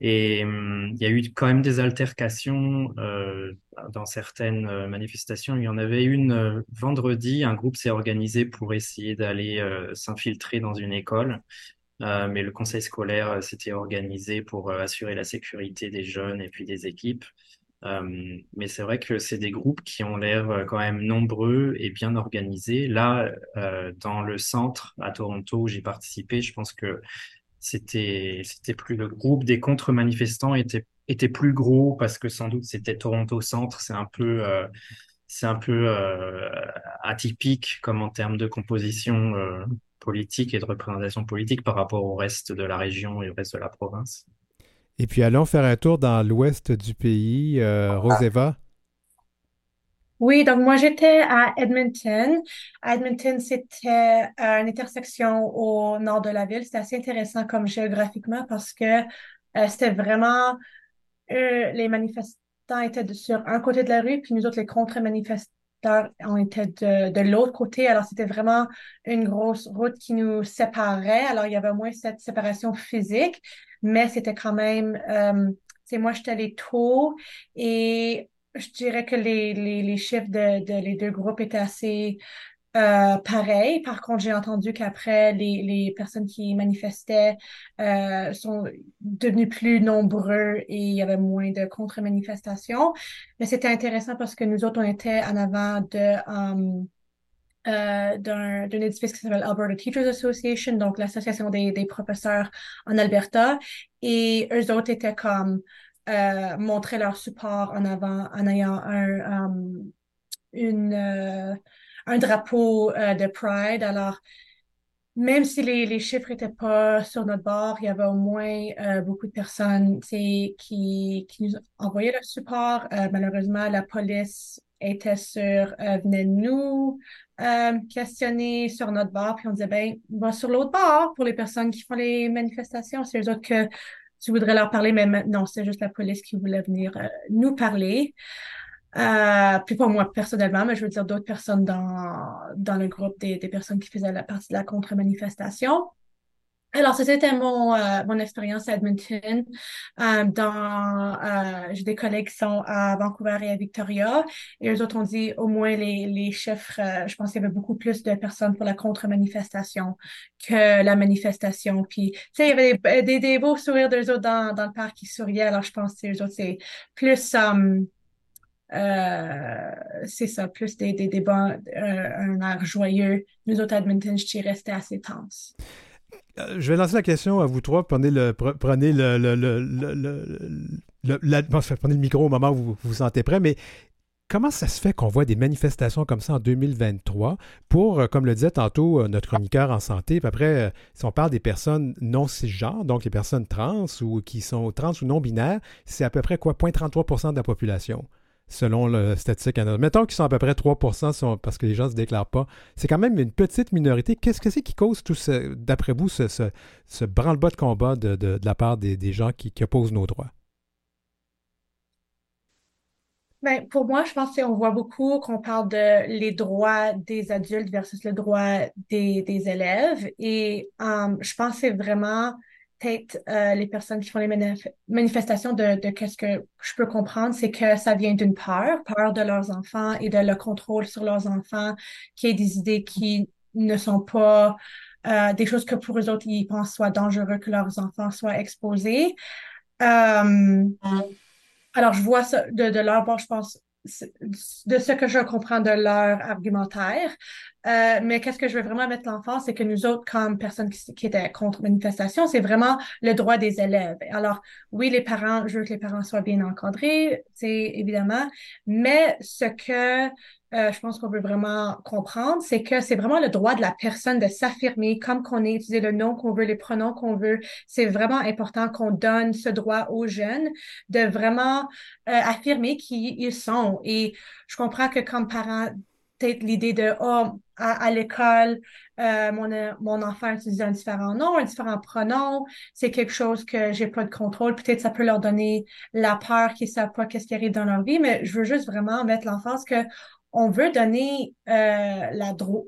S8: Et hum, il y a eu quand même des altercations euh, dans certaines euh, manifestations. Il y en avait une euh, vendredi, un groupe s'est organisé pour essayer d'aller s'infiltrer dans une école, mais le conseil scolaire s'était organisé pour assurer la sécurité des jeunes et puis des équipes. Euh, mais c'est vrai que c'est des groupes qui ont l'air quand même nombreux et bien organisés. Là, dans le centre à Toronto où j'ai participé, je pense que c'était c'était plus le groupe des contre-manifestants était était plus gros parce que sans doute c'était Toronto Centre. C'est un peu euh, c'est un peu euh, atypique comme en termes de composition euh, politique et de représentation politique par rapport au reste de la région et au reste de la province.
S1: Et puis allons faire un tour dans l'ouest du pays. Euh, Roseva?
S7: Oui, donc moi j'étais à Edmonton. Edmonton, c'était euh, une intersection au nord de la ville. C'était assez intéressant comme géographiquement parce que euh, c'était vraiment euh, les manifestants étaient sur un côté de la rue, puis nous autres, les contre-manifestants, on était de, l'autre côté. Alors c'était vraiment une grosse route qui nous séparait. Alors il y avait moins cette séparation physique, mais c'était quand même, euh, c'est moi j'étais allée tôt et je dirais que les, les, les chiffres de, les deux groupes étaient assez euh, pareils. Par contre, j'ai entendu qu'après, les, les personnes qui manifestaient euh, sont devenues plus nombreux et il y avait moins de contre-manifestations. Mais c'était intéressant parce que nous autres, on était en avant de... um, euh, d'un d'un édifice qui s'appelle Alberta Teachers Association, donc l'association des, des professeurs en Alberta. Et eux autres étaient comme euh, montrer leur support en avant en ayant un, um, euh, un drapeau euh, de Pride. Alors, même si les, les chiffres étaient pas sur notre bord, il y avait au moins beaucoup de personnes qui, qui nous envoyaient leur support. Malheureusement, la police était sur, venait nous questionner sur notre bord, puis on disait, ben, va sur l'autre bord pour les personnes qui font les manifestations. C'est eux autres que tu voudrais leur parler, mais non, c'est juste la police qui voulait venir euh, nous parler. Euh, puis pas moi personnellement, mais je veux dire d'autres personnes dans, dans le groupe des, des personnes qui faisaient la partie de la contre-manifestation. Alors, c'était mon, euh, mon expérience à Edmonton. Euh, dans, euh, j'ai des collègues qui sont à Vancouver et à Victoria. Et eux autres ont dit au moins les, les chiffres, je pense qu'il y avait beaucoup plus de personnes pour la contre-manifestation que la manifestation. Puis, tu sais, il y avait des, des, des beaux sourires d'eux autres dans, dans le parc qui souriaient. Alors, je pense que eux autres, c'est plus... c'est ça, plus des, des débats, un air joyeux. Nous autres, à Edmonton, je dirais, c'était assez tense.
S1: Euh, Je vais lancer la question à vous trois. Prenez le, pre- prenez le, le, le, prenez le micro au moment où vous vous sentez prêt, mais comment ça se fait qu'on voit des manifestations comme ça en 2023 pour, euh, comme le disait tantôt euh, notre chroniqueur en santé, puis après, si on parle des personnes non cisgenres, donc les personnes trans ou qui sont trans ou non binaires, c'est à peu près quoi, 0,33% de la population selon le statistique canadien. Mettons qu'ils sont à peu près 3 sont- parce que les gens ne se déclarent pas. C'est quand même une petite minorité. Qu'est-ce que c'est qui cause tout ce, d'après vous, ce, branle-bas de combat de, la part des, gens qui, opposent nos droits?
S7: Ben, pour moi, je pense qu'on voit beaucoup qu'on parle de les droits des adultes versus le droit des, des élèves. Et euh, je pense que c'est vraiment peut-être euh, les personnes qui font les manif- manifestations de, de qu'est-ce que je peux comprendre, c'est que ça vient d'une peur, peur de leurs enfants et de le contrôle sur leurs enfants, qui est des idées qui ne sont pas euh, des choses que pour eux autres, ils pensent soit dangereux que leurs enfants soient exposés. Euh, alors, je vois ça de, leur bord, je pense, de ce que je comprends de leur argumentaire. Euh, mais qu'est-ce que je veux vraiment mettre l'emphase, c'est que nous autres, comme personnes qui, qui étaient contre manifestation, c'est vraiment le droit des élèves. Alors, oui, les parents, je veux que les parents soient bien encadrés, c'est évidemment, mais ce que euh, je pense qu'on veut vraiment comprendre, c'est que c'est vraiment le droit de la personne de s'affirmer comme qu'on est, utiliser le nom qu'on veut, les pronoms qu'on veut. C'est vraiment important qu'on donne ce droit aux jeunes de vraiment euh, affirmer qui ils sont. Et je comprends que comme parent, peut-être l'idée de, oh, à, à l'école, euh, mon, euh, mon enfant utilise un différent nom, un différent pronom, c'est quelque chose que j'ai pas de contrôle. Peut-être ça peut leur donner la peur qu'ils savent pas qu'est-ce qui arrive dans leur vie, mais je veux juste vraiment mettre l'emphase que on veut donner euh,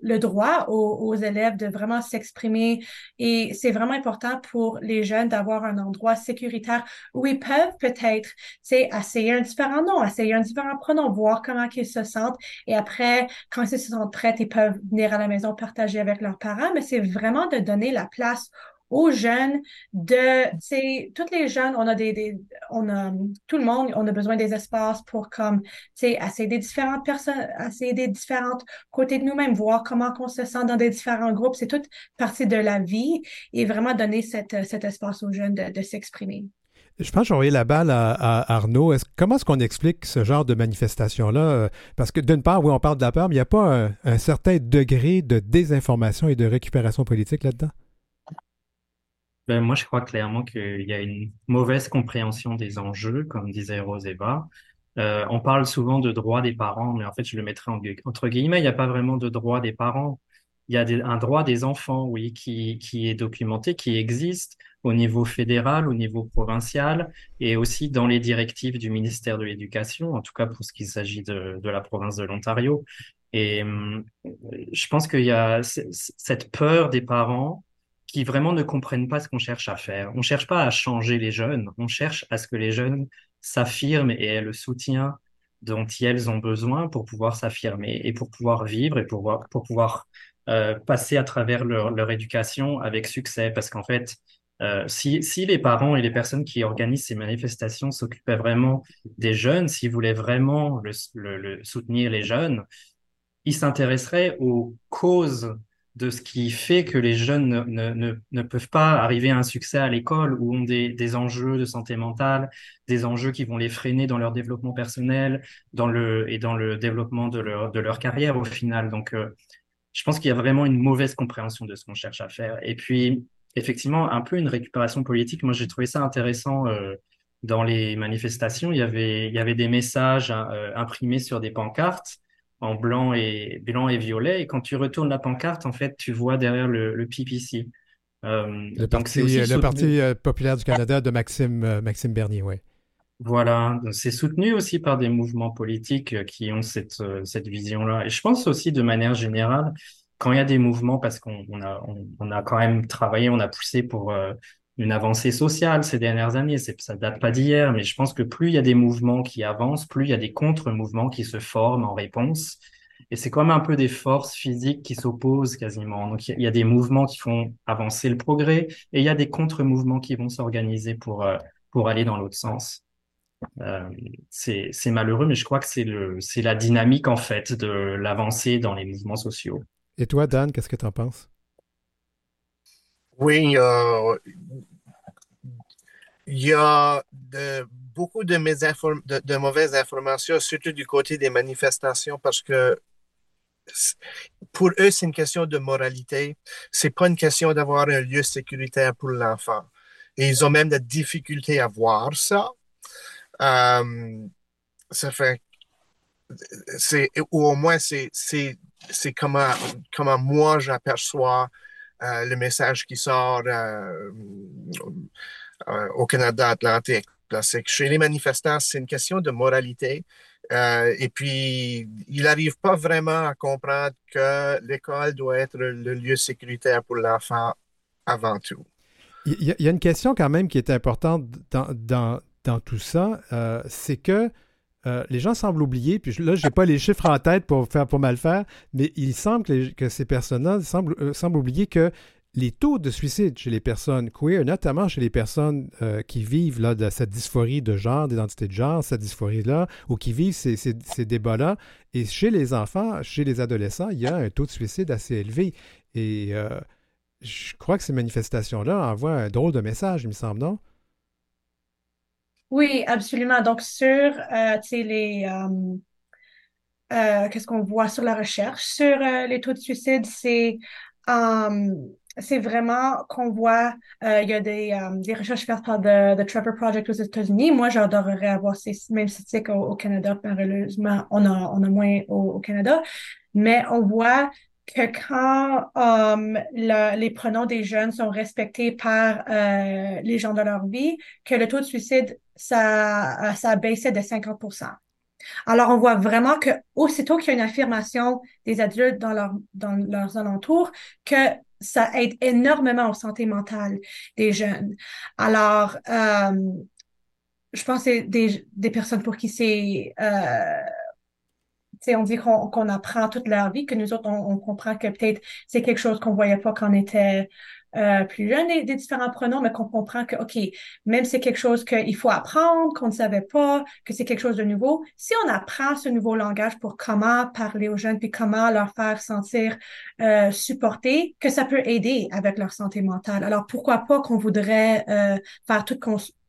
S7: le droit aux, élèves de vraiment s'exprimer et c'est vraiment important pour les jeunes d'avoir un endroit sécuritaire où ils peuvent peut-être, essayer un différent nom, essayer un différent pronom, voir comment ils se sentent et après, quand ils se sentent prêts, ils peuvent venir à la maison partager avec leurs parents, mais c'est vraiment de donner la place aux jeunes de, c'est toutes les jeunes, on a des, on a tout le monde, on a besoin des espaces pour comme, tu sais, essayer des différentes personnes, essayer des différentes côtés de nous-mêmes, voir comment on se sent dans des différents groupes. C'est toute partie de la vie et vraiment donner cet espace aux jeunes de, s'exprimer.
S1: Je pense que j'aurais la balle à, Arnaud. comment est-ce qu'on explique ce genre de manifestation-là? Parce que d'une part, oui, on parle de la peur, mais il n'y a pas un, certain degré de désinformation et de récupération politique là-dedans?
S8: Ben, moi, je crois clairement qu'il y a une mauvaise compréhension des enjeux, comme disait Roseva. Euh, on parle souvent de droit des parents, mais en fait, je le mettrais entre guillemets, il n'y a pas vraiment de droit des parents. Il y a un droit des enfants, oui, qui, qui est documenté, qui existe au niveau fédéral, au niveau provincial et aussi dans les directives du ministère de l'Éducation, en tout cas pour ce qui s'agit de, de, la province de l'Ontario. Et hum, je pense qu'il y a cette peur des parents qui vraiment ne comprennent pas ce qu'on cherche à faire. On ne cherche pas à changer les jeunes, on cherche à ce que les jeunes s'affirment et aient le soutien dont elles ont besoin pour pouvoir s'affirmer et pour pouvoir vivre et pour, pouvoir euh, passer à travers leur, éducation avec succès. Parce qu'en fait, euh, si, les parents et les personnes qui organisent ces manifestations s'occupaient vraiment des jeunes, s'ils voulaient vraiment soutenir les jeunes, ils s'intéresseraient aux causes de ce qui fait que les jeunes ne, ne, ne, peuvent pas arriver à un succès à l'école ou ont des, des, enjeux de santé mentale, des enjeux qui vont les freiner dans leur développement personnel dans le, et dans le développement de leur, de leur carrière au final. Donc, euh, je pense qu'il y a vraiment une mauvaise compréhension de ce qu'on cherche à faire. Et puis, effectivement un peu une récupération politique. Moi, j'ai trouvé ça intéressant euh, dans les manifestations. Il y avait, il y avait des messages euh, imprimés sur des pancartes en blanc et blanc et violet. Et quand tu retournes la pancarte, en fait, tu vois derrière le, le PPC.
S1: Euh, le parti, le parti populaire du Canada de Maxime, Maxime Bernier, oui.
S8: Voilà, c'est soutenu aussi par des mouvements politiques qui ont cette, cette vision-là. Et je pense aussi de manière générale, quand il y a des mouvements, parce qu'on on a, on, a quand même travaillé, on a poussé pour euh, une avancée sociale ces dernières années, ça date pas d'hier, mais je pense que plus il y a des mouvements qui avancent, plus il y a des contre-mouvements qui se forment en réponse. Et c'est comme un peu des forces physiques qui s'opposent quasiment. Donc il y, a des mouvements qui font avancer le progrès et il y a des contre-mouvements qui vont s'organiser pour, euh, pour aller dans l'autre sens. Euh, c'est malheureux, mais je crois que c'est la dynamique en fait de l'avancée dans les mouvements sociaux.
S1: Et toi, Dan, qu'est-ce que tu en penses?
S9: Oui, il y a beaucoup de, mauvaises informations, surtout du côté des manifestations, parce que pour eux, c'est une question de moralité. C'est pas une question d'avoir un lieu sécuritaire pour l'enfant. Et ils ont même de difficultés à voir ça. Euh, ça fait, ou au moins, c'est c'est comment, comment moi j'aperçois euh, le message qui sort euh, euh, au Canada Atlantique. C'est que chez les manifestants, c'est une question de moralité. et puis, il n'arrive pas vraiment à comprendre que l'école doit être le lieu sécuritaire pour l'enfant avant tout.
S1: Il y, a une question quand même qui est importante dans, dans tout ça, c'est que euh, les gens semblent oublier, puis là, je n'ai pas les chiffres en tête pour, faire, pour mal faire, mais il semble que, ces personnes-là euh, semblent, oublier que les taux de suicide chez les personnes queer, notamment chez les personnes euh, qui vivent là, de cette dysphorie de genre, d'identité de genre, cette dysphorie-là, ou qui vivent ces, débats-là, et chez les enfants, chez les adolescents, il y a un taux de suicide assez élevé. Et je crois que ces manifestations-là envoient un drôle de message, il me semble, non?
S7: Oui, absolument. Donc, sur euh, les. Euh, euh, qu'est-ce qu'on voit sur la recherche sur les taux de suicide, c'est. c'est vraiment qu'on voit, il y a des, des recherches faites par le Trevor Project aux États-Unis. Moi, j'adorerais avoir ces mêmes statistiques au, Canada. Malheureusement, on a, on a moins au Canada. Mais on voit que quand les pronoms des jeunes sont respectés par euh, les gens de leur vie, que le taux de suicide, ça, ça a baissé de 50 alors, on voit vraiment que aussitôt qu'il y a une affirmation des adultes dans, leur, dans leurs alentours, que ça aide énormément aux santé mentale des jeunes. Alors, euh, je pense que c'est des, des personnes pour qui c'est euh, on dit qu'on apprend toute leur vie, que nous autres, on, comprend que peut-être c'est quelque chose qu'on voyait pas quand on était euh, plus jeunes des, différents pronoms, mais qu'on comprend que, OK, même c'est quelque chose qu'il faut apprendre, qu'on ne savait pas, que c'est quelque chose de nouveau, si on apprend ce nouveau langage pour comment parler aux jeunes, puis comment leur faire sentir euh, supportés, que ça peut aider avec leur santé mentale. Alors, pourquoi pas qu'on voudrait euh, faire tout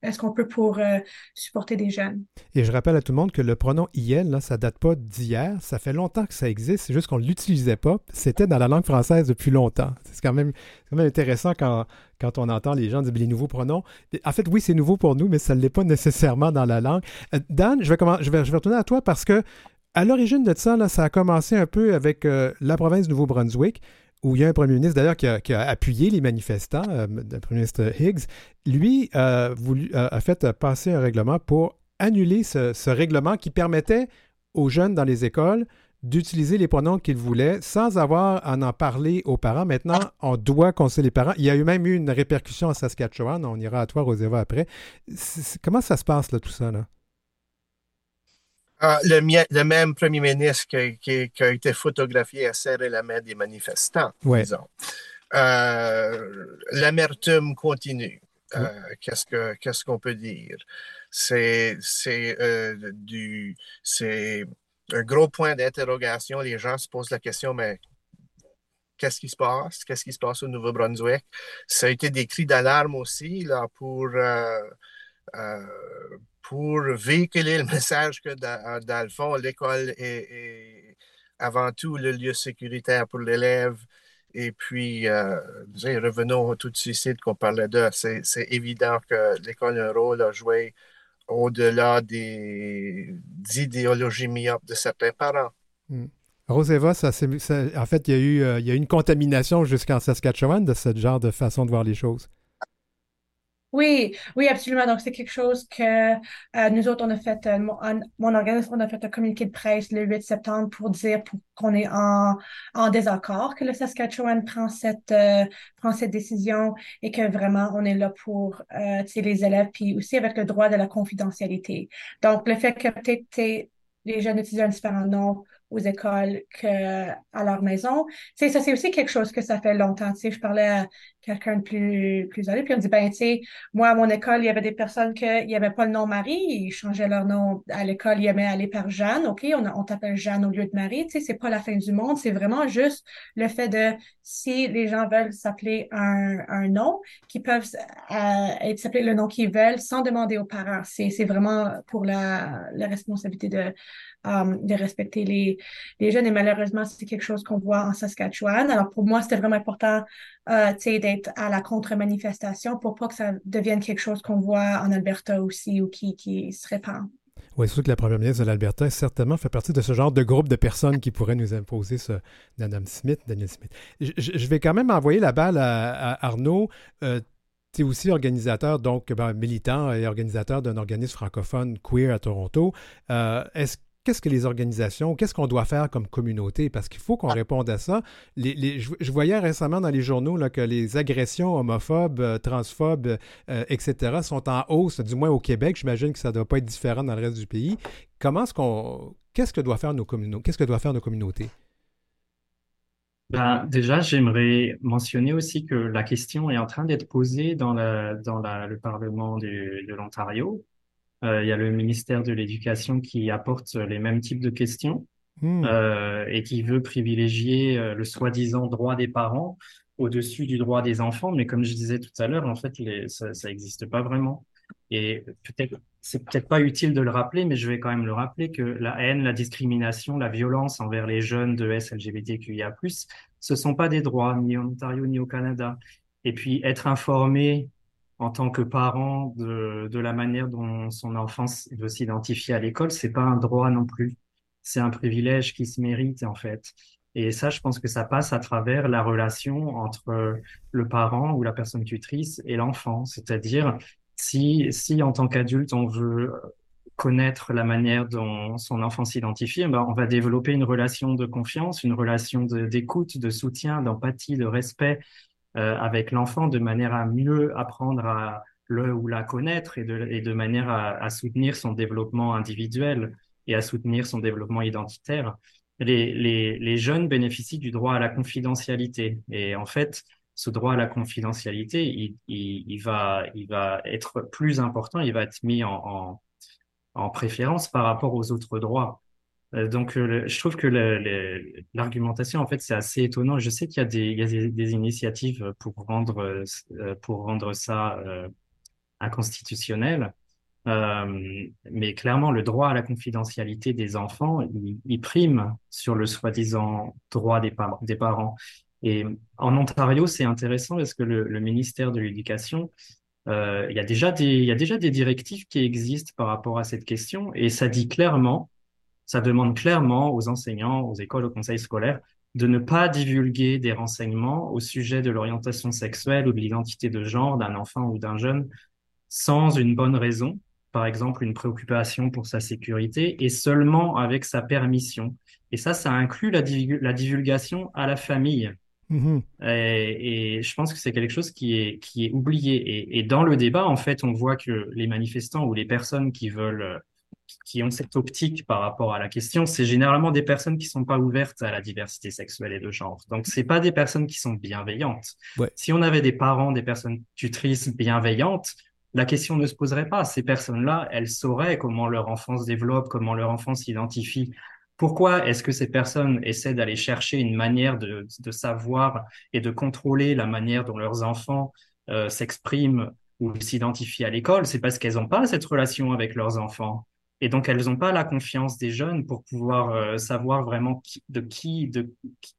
S7: est-ce qu'on peut pour euh, supporter des jeunes?
S1: Et je rappelle à tout le monde que le pronom IL, là, ça date pas d'hier, ça fait longtemps que ça existe, c'est juste qu'on ne l'utilisait pas. C'était dans la langue française depuis longtemps. C'est quand même, intéressant quand, on entend les gens dire les nouveaux pronoms. En fait, oui, c'est nouveau pour nous, mais ça ne l'est pas nécessairement dans la langue. Euh, Dan, je vais, je, retourner à toi parce que à l'origine de ça, ça a commencé un peu avec euh, la province du Nouveau-Brunswick où il y a un premier ministre d'ailleurs qui, a, appuyé les manifestants, euh, le premier ministre Higgs, lui a, voulu, a fait passer un règlement pour annuler ce, règlement qui permettait aux jeunes dans les écoles d'utiliser les pronoms qu'ils voulaient sans avoir à en parler aux parents. Maintenant, on doit consulter les parents. Il y a eu même eu une répercussion en Saskatchewan. On ira à toi, Roséva, après. comment ça se passe, là, tout ça? Là?
S9: Ah, le, même premier ministre qui, a été photographié a serré la main des manifestants, disons. Euh, l'amertume continue. Euh, qu'est-ce qu'on peut dire? C'est euh, du c'est un gros point d'interrogation. Les gens se posent la question, mais qu'est-ce qui se passe? Qu'est-ce qui se passe au Nouveau-Brunswick? Ça a été des cris d'alarme aussi là, pour pour véhiculer le message que dans, le fond, l'école est, avant tout le lieu sécuritaire pour l'élève. Et puis, euh, revenons au tout de suicide qu'on parlait de. C'est évident que l'école a un rôle à jouer au-delà des idéologies myopes de certains parents.
S1: Hmm. Roseva, en fait, il y, a eu, euh, il y a eu une contamination jusqu'en Saskatchewan de ce genre de façon de voir les choses.
S7: Oui, oui, absolument. Donc, c'est quelque chose que euh, nous autres, on a fait, euh, mon, organisme, on a fait un communiqué de presse le 8 septembre pour dire qu'on est en, en désaccord, que le Saskatchewan prend cette, euh, prend cette décision et que vraiment, on est là pour les élèves, puis aussi avec le droit de la confidentialité. Donc, le fait que peut-être les jeunes utilisent un différent nom aux écoles que à leur maison. Tu sais, ça, c'est aussi quelque chose que ça fait longtemps. Je parlais à quelqu'un de plus, plus âgé, puis on dit, ben, tu sais, moi, à mon école, il y avait des personnes qui avait pas le nom Marie, ils changeaient leur nom à l'école, ils aimaient aller par Jeanne, OK, on, on t'appelle Jeanne au lieu de Marie, tu sais, c'est pas la fin du monde, c'est vraiment juste le fait de, si les gens veulent s'appeler un, un nom, qui peuvent euh, s'appeler le nom qu'ils veulent sans demander aux parents. C'est, c'est vraiment pour la, la responsabilité de, euh, de respecter les, les jeunes. Et malheureusement, c'est quelque chose qu'on voit en Saskatchewan. Alors, pour moi, c'était vraiment important euh, d'être à la contre-manifestation pour pas que ça devienne quelque chose qu'on voit en Alberta aussi ou qui, qui se répand.
S1: Oui, surtout que la première ministre de l'Alberta, certainement, fait partie de ce genre de groupe de personnes qui pourraient nous imposer ce Madame Smith, Daniel Smith. Je, vais quand même envoyer la balle à, Arnaud. Euh, tu es aussi organisateur, donc ben, militant et organisateur d'un organisme francophone queer à Toronto. Euh, est-ce qu'est-ce que les organisations, qu'est-ce qu'on doit faire comme communauté? Parce qu'il faut qu'on réponde à ça. je, voyais récemment dans les journaux là, que les agressions homophobes, euh, transphobes, euh, etc. sont en hausse, du moins au Québec. J'imagine que ça ne doit pas être différent dans le reste du pays. Comment est-ce qu'on. Qu'est-ce que doit faire nos communautés? Qu'est-ce que doivent faire nos communautés?
S8: Ben, déjà, j'aimerais mentionner aussi que la question est en train d'être posée dans, dans le Parlement de l'Ontario il y a le ministère de l'Éducation qui apporte les mêmes types de questions hmm. euh, et qui veut privilégier euh, le soi-disant droit des parents au-dessus du droit des enfants. Mais comme je disais tout à l'heure, en fait, les, ça n'existe pas vraiment. Et peut-être, c'est peut-être pas utile de le rappeler, mais je vais quand même le rappeler que la haine, la discrimination, la violence envers les jeunes de SLGBTQIA+, ce sont pas des droits, ni en Ontario, ni au Canada. Et puis, être informé en tant que parent de, de la manière dont son enfant veut s'identifier à l'école, c'est pas un droit non plus. C'est un privilège qui se mérite en fait. Et ça, je pense que ça passe à travers la relation entre le parent ou la personne tutrice et l'enfant. C'est-à-dire, si, si en tant qu'adulte, on veut connaître la manière dont son enfant s'identifie, ben on va développer une relation de confiance, une relation d'écoute, de, soutien, d'empathie, de respect avec l'enfant de manière à mieux apprendre à le ou la connaître et de, manière à, soutenir son développement individuel et à soutenir son développement identitaire. Les, jeunes bénéficient du droit à la confidentialité. Et en fait, ce droit à la confidentialité, il, va, être plus important, il va être mis en préférence par rapport aux autres droits. Euh, donc, euh, je trouve que l'argumentation, en fait, c'est assez étonnant. Je sais qu'il y a des, initiatives pour rendre, rendre ça inconstitutionnel. Euh, mais clairement, le droit à la confidentialité des enfants, il, prime sur le soi-disant droit des, parents. Et en Ontario, c'est intéressant parce que le, ministère de l'Éducation, euh, il y a déjà des directives qui existent par rapport à cette question et ça dit clairement, ça demande clairement aux enseignants, aux écoles, aux conseils scolaires de ne pas divulguer des renseignements au sujet de l'orientation sexuelle ou de l'identité de genre d'un enfant ou d'un jeune sans une bonne raison par exemple, une préoccupation pour sa sécurité et seulement avec sa permission. Et ça, ça inclut la, la divulgation à la famille. Mm-hmm. Et, je pense que c'est quelque chose qui est, qui est oublié. Et, et, dans le débat, en fait, on voit que les manifestants ou les personnes qui veulent, qui ont cette optique par rapport à la question, c'est généralement des personnes qui sont pas ouvertes à la diversité sexuelle et de genre. Donc, c'est pas des personnes qui sont bienveillantes. Si on avait des parents, des personnes tutrices bienveillantes, la question ne se poserait pas. Ces personnes-là, elles sauraient comment leur enfant se développe, comment leur enfant s'identifie. Pourquoi est-ce que ces personnes essaient d'aller chercher une manière de, savoir et de contrôler la manière dont leurs enfants euh, s'expriment ou s'identifient à l'école? C'est parce qu'elles n'ont pas cette relation avec leurs enfants. Et donc, elles n'ont pas la confiance des jeunes pour pouvoir euh, savoir vraiment de qui, de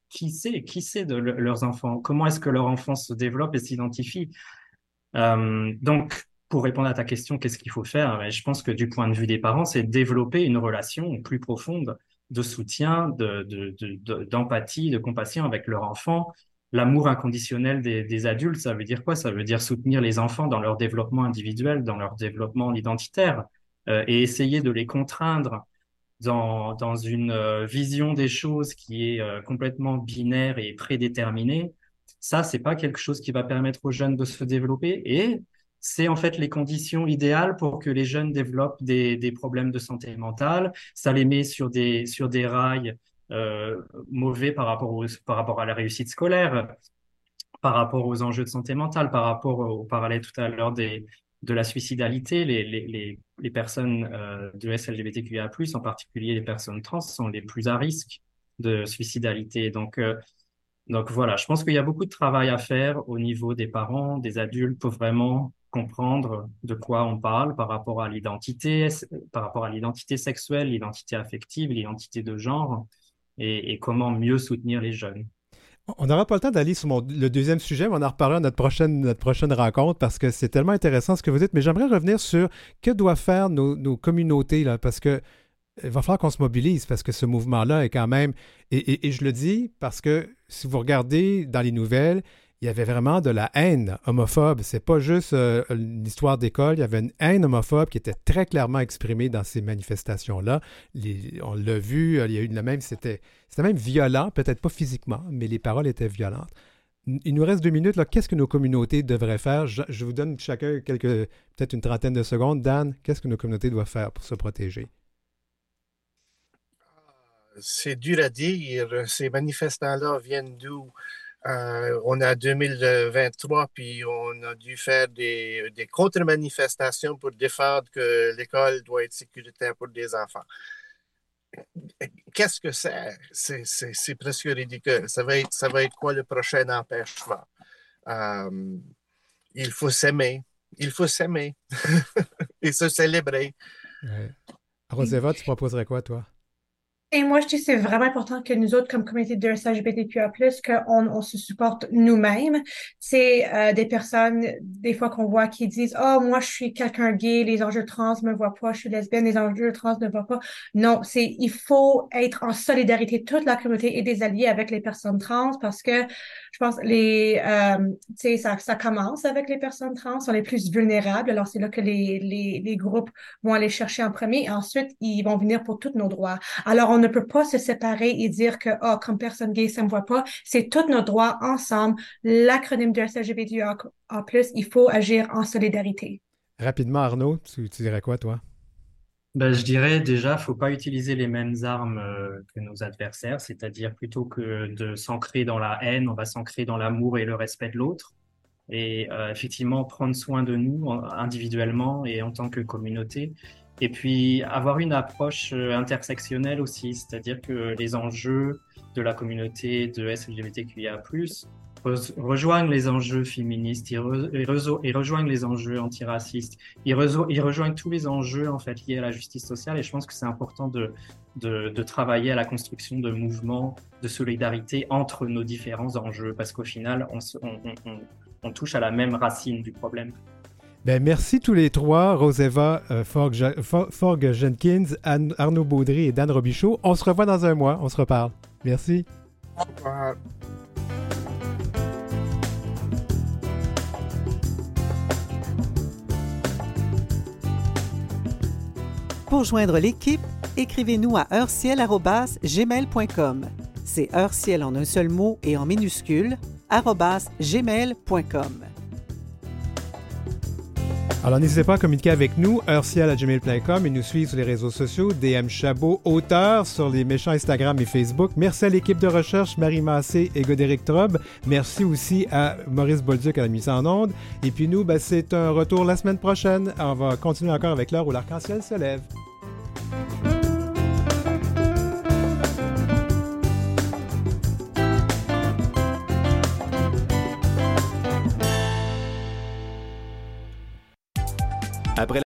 S8: qui c'est, qui c'est de leurs enfants, comment est-ce que leur enfant se développe et s'identifie? Euh, donc, pour répondre à ta question, qu'est-ce qu'il faut faire? Ben, Je pense que du point de vue des parents, c'est développer une relation plus profonde de soutien, d'empathie, de, de, de, compassion avec leur enfant. L'amour inconditionnel des, adultes, ça veut dire quoi? Ça veut dire soutenir les enfants dans leur développement individuel, dans leur développement identitaire, et essayer de les contraindre dans, dans une euh, vision des choses qui est euh, complètement binaire et prédéterminée. Ça, c'est pas quelque chose qui va permettre aux jeunes de se développer. Et c'est en fait les conditions idéales pour que les jeunes développent des, des problèmes de santé mentale. Ça les met sur des, sur des rails euh, mauvais par rapport, au, par rapport à la réussite scolaire, par rapport aux enjeux de santé mentale, par rapport au parallèle tout à l'heure des, de la suicidalité. Les, les, les, personnes euh, de SLGBTQIA+, en particulier les personnes trans, sont les plus à risque de suicidalité. Donc, euh, donc voilà, je pense qu'il y a beaucoup de travail à faire au niveau des parents, des adultes, pour vraiment comprendre de quoi on parle par rapport à l'identité, par rapport à l'identité sexuelle, l'identité affective, l'identité de genre, et, comment mieux soutenir les jeunes.
S1: On n'aura pas le temps d'aller sur le deuxième sujet, mais on en reparlera à notre prochaine, notre prochaine rencontre parce que c'est tellement intéressant ce que vous dites. Mais j'aimerais revenir sur que doivent faire nos, communautés, là, parce que il va falloir qu'on se mobilise parce que ce mouvement-là est quand même. et, je le dis parce que si vous regardez dans les nouvelles, il y avait vraiment de la haine homophobe. C'est pas juste euh, une histoire d'école, il y avait une haine homophobe qui était très clairement exprimée dans ces manifestations-là. on l'a vu, il y a eu la même, c'était, même violent, peut-être pas physiquement, mais les paroles étaient violentes. Il nous reste deux minutes. Qu'est-ce que nos communautés devraient faire? Je, vous donne chacun quelques, peut-être une trentaine de secondes. Dan, qu'est-ce que nos communautés doivent faire pour se protéger?
S9: C'est dur à dire. Ces manifestants-là viennent d'où? Euh, on a 2023, puis on a dû faire des, contre-manifestations pour défendre que l'école doit être sécuritaire pour des enfants. Qu'est-ce que c'est? C'est presque ridicule. Ça va, être, ça va être quoi le prochain empêchement? Euh, il faut s'aimer. Il faut s'aimer et se célébrer.
S1: Ouais. tu proposerais quoi, toi?
S7: Et moi, je dis c'est vraiment important que nous autres, comme communauté de LGBTQA+, qu'on on se supporte nous-mêmes. C'est euh, des personnes, des fois qu'on voit qui disent « Oh, moi, je suis quelqu'un gay, les enjeux trans me voient pas, je suis lesbienne, les enjeux trans ne voient pas. » Non, c'est il faut être en solidarité, toute la communauté et des alliés avec les personnes trans parce que je pense les euh, tu sais ça, ça commence avec les personnes trans sont les plus vulnérables. Alors c'est là que les, les, les groupes vont aller chercher en premier. Et ensuite ils vont venir pour tous nos droits. Alors on ne peut pas se séparer et dire que oh comme personne gay ça me voit pas. C'est tous nos droits ensemble. L'acronyme de SLGBTQIA+, il faut agir en solidarité.
S1: Rapidement Arnaud tu dirais quoi toi?
S8: Ben, je dirais déjà, faut pas utiliser les mêmes armes euh, que nos adversaires, c'est-à-dire plutôt que de s'ancrer dans la haine, on va s'ancrer dans l'amour et le respect de l'autre. Et euh, effectivement, prendre soin de nous en- individuellement et en tant que communauté. Et puis, avoir une approche euh, intersectionnelle aussi, c'est-à-dire que les enjeux de la communauté de SLGBTQIA+, rejoignent les enjeux féministes, ils, re- ils rezo- ils rejoignent les enjeux antiracistes, ils, rejoignent tous les enjeux en fait liés à la justice sociale et je pense que c'est important de, de, de travailler à la construction de mouvements de solidarité entre nos différents enjeux parce qu'au final on, se- on, on- on- on touche à la même racine du problème.
S1: Ben, merci tous les trois, Roseva euh, Forg, For- Forg Jenkins, Anne- Arnaud Baudry et Dan Robichaud. On se revoit dans un mois, on se reparle. Merci.
S9: Euh,
S2: Pour joindre l'équipe, écrivez-nous à heurciel.gmail.com. C'est heurciel en un seul mot et en minuscule, gmail.com.
S1: Alors n'hésitez pas à communiquer avec nous, heurciel.gmail.com et nous suivre sur les réseaux sociaux, DM Chabot, auteur sur les méchants Instagram et Facebook. Merci à l'équipe de recherche, Marie Massé et Godéric Trobe. Merci aussi à Maurice Bolduc à la mise en onde. Et puis nous, ben, c'est un retour la semaine prochaine. On va continuer encore avec l'heure où l'arc-en-ciel se lève.
S5: Après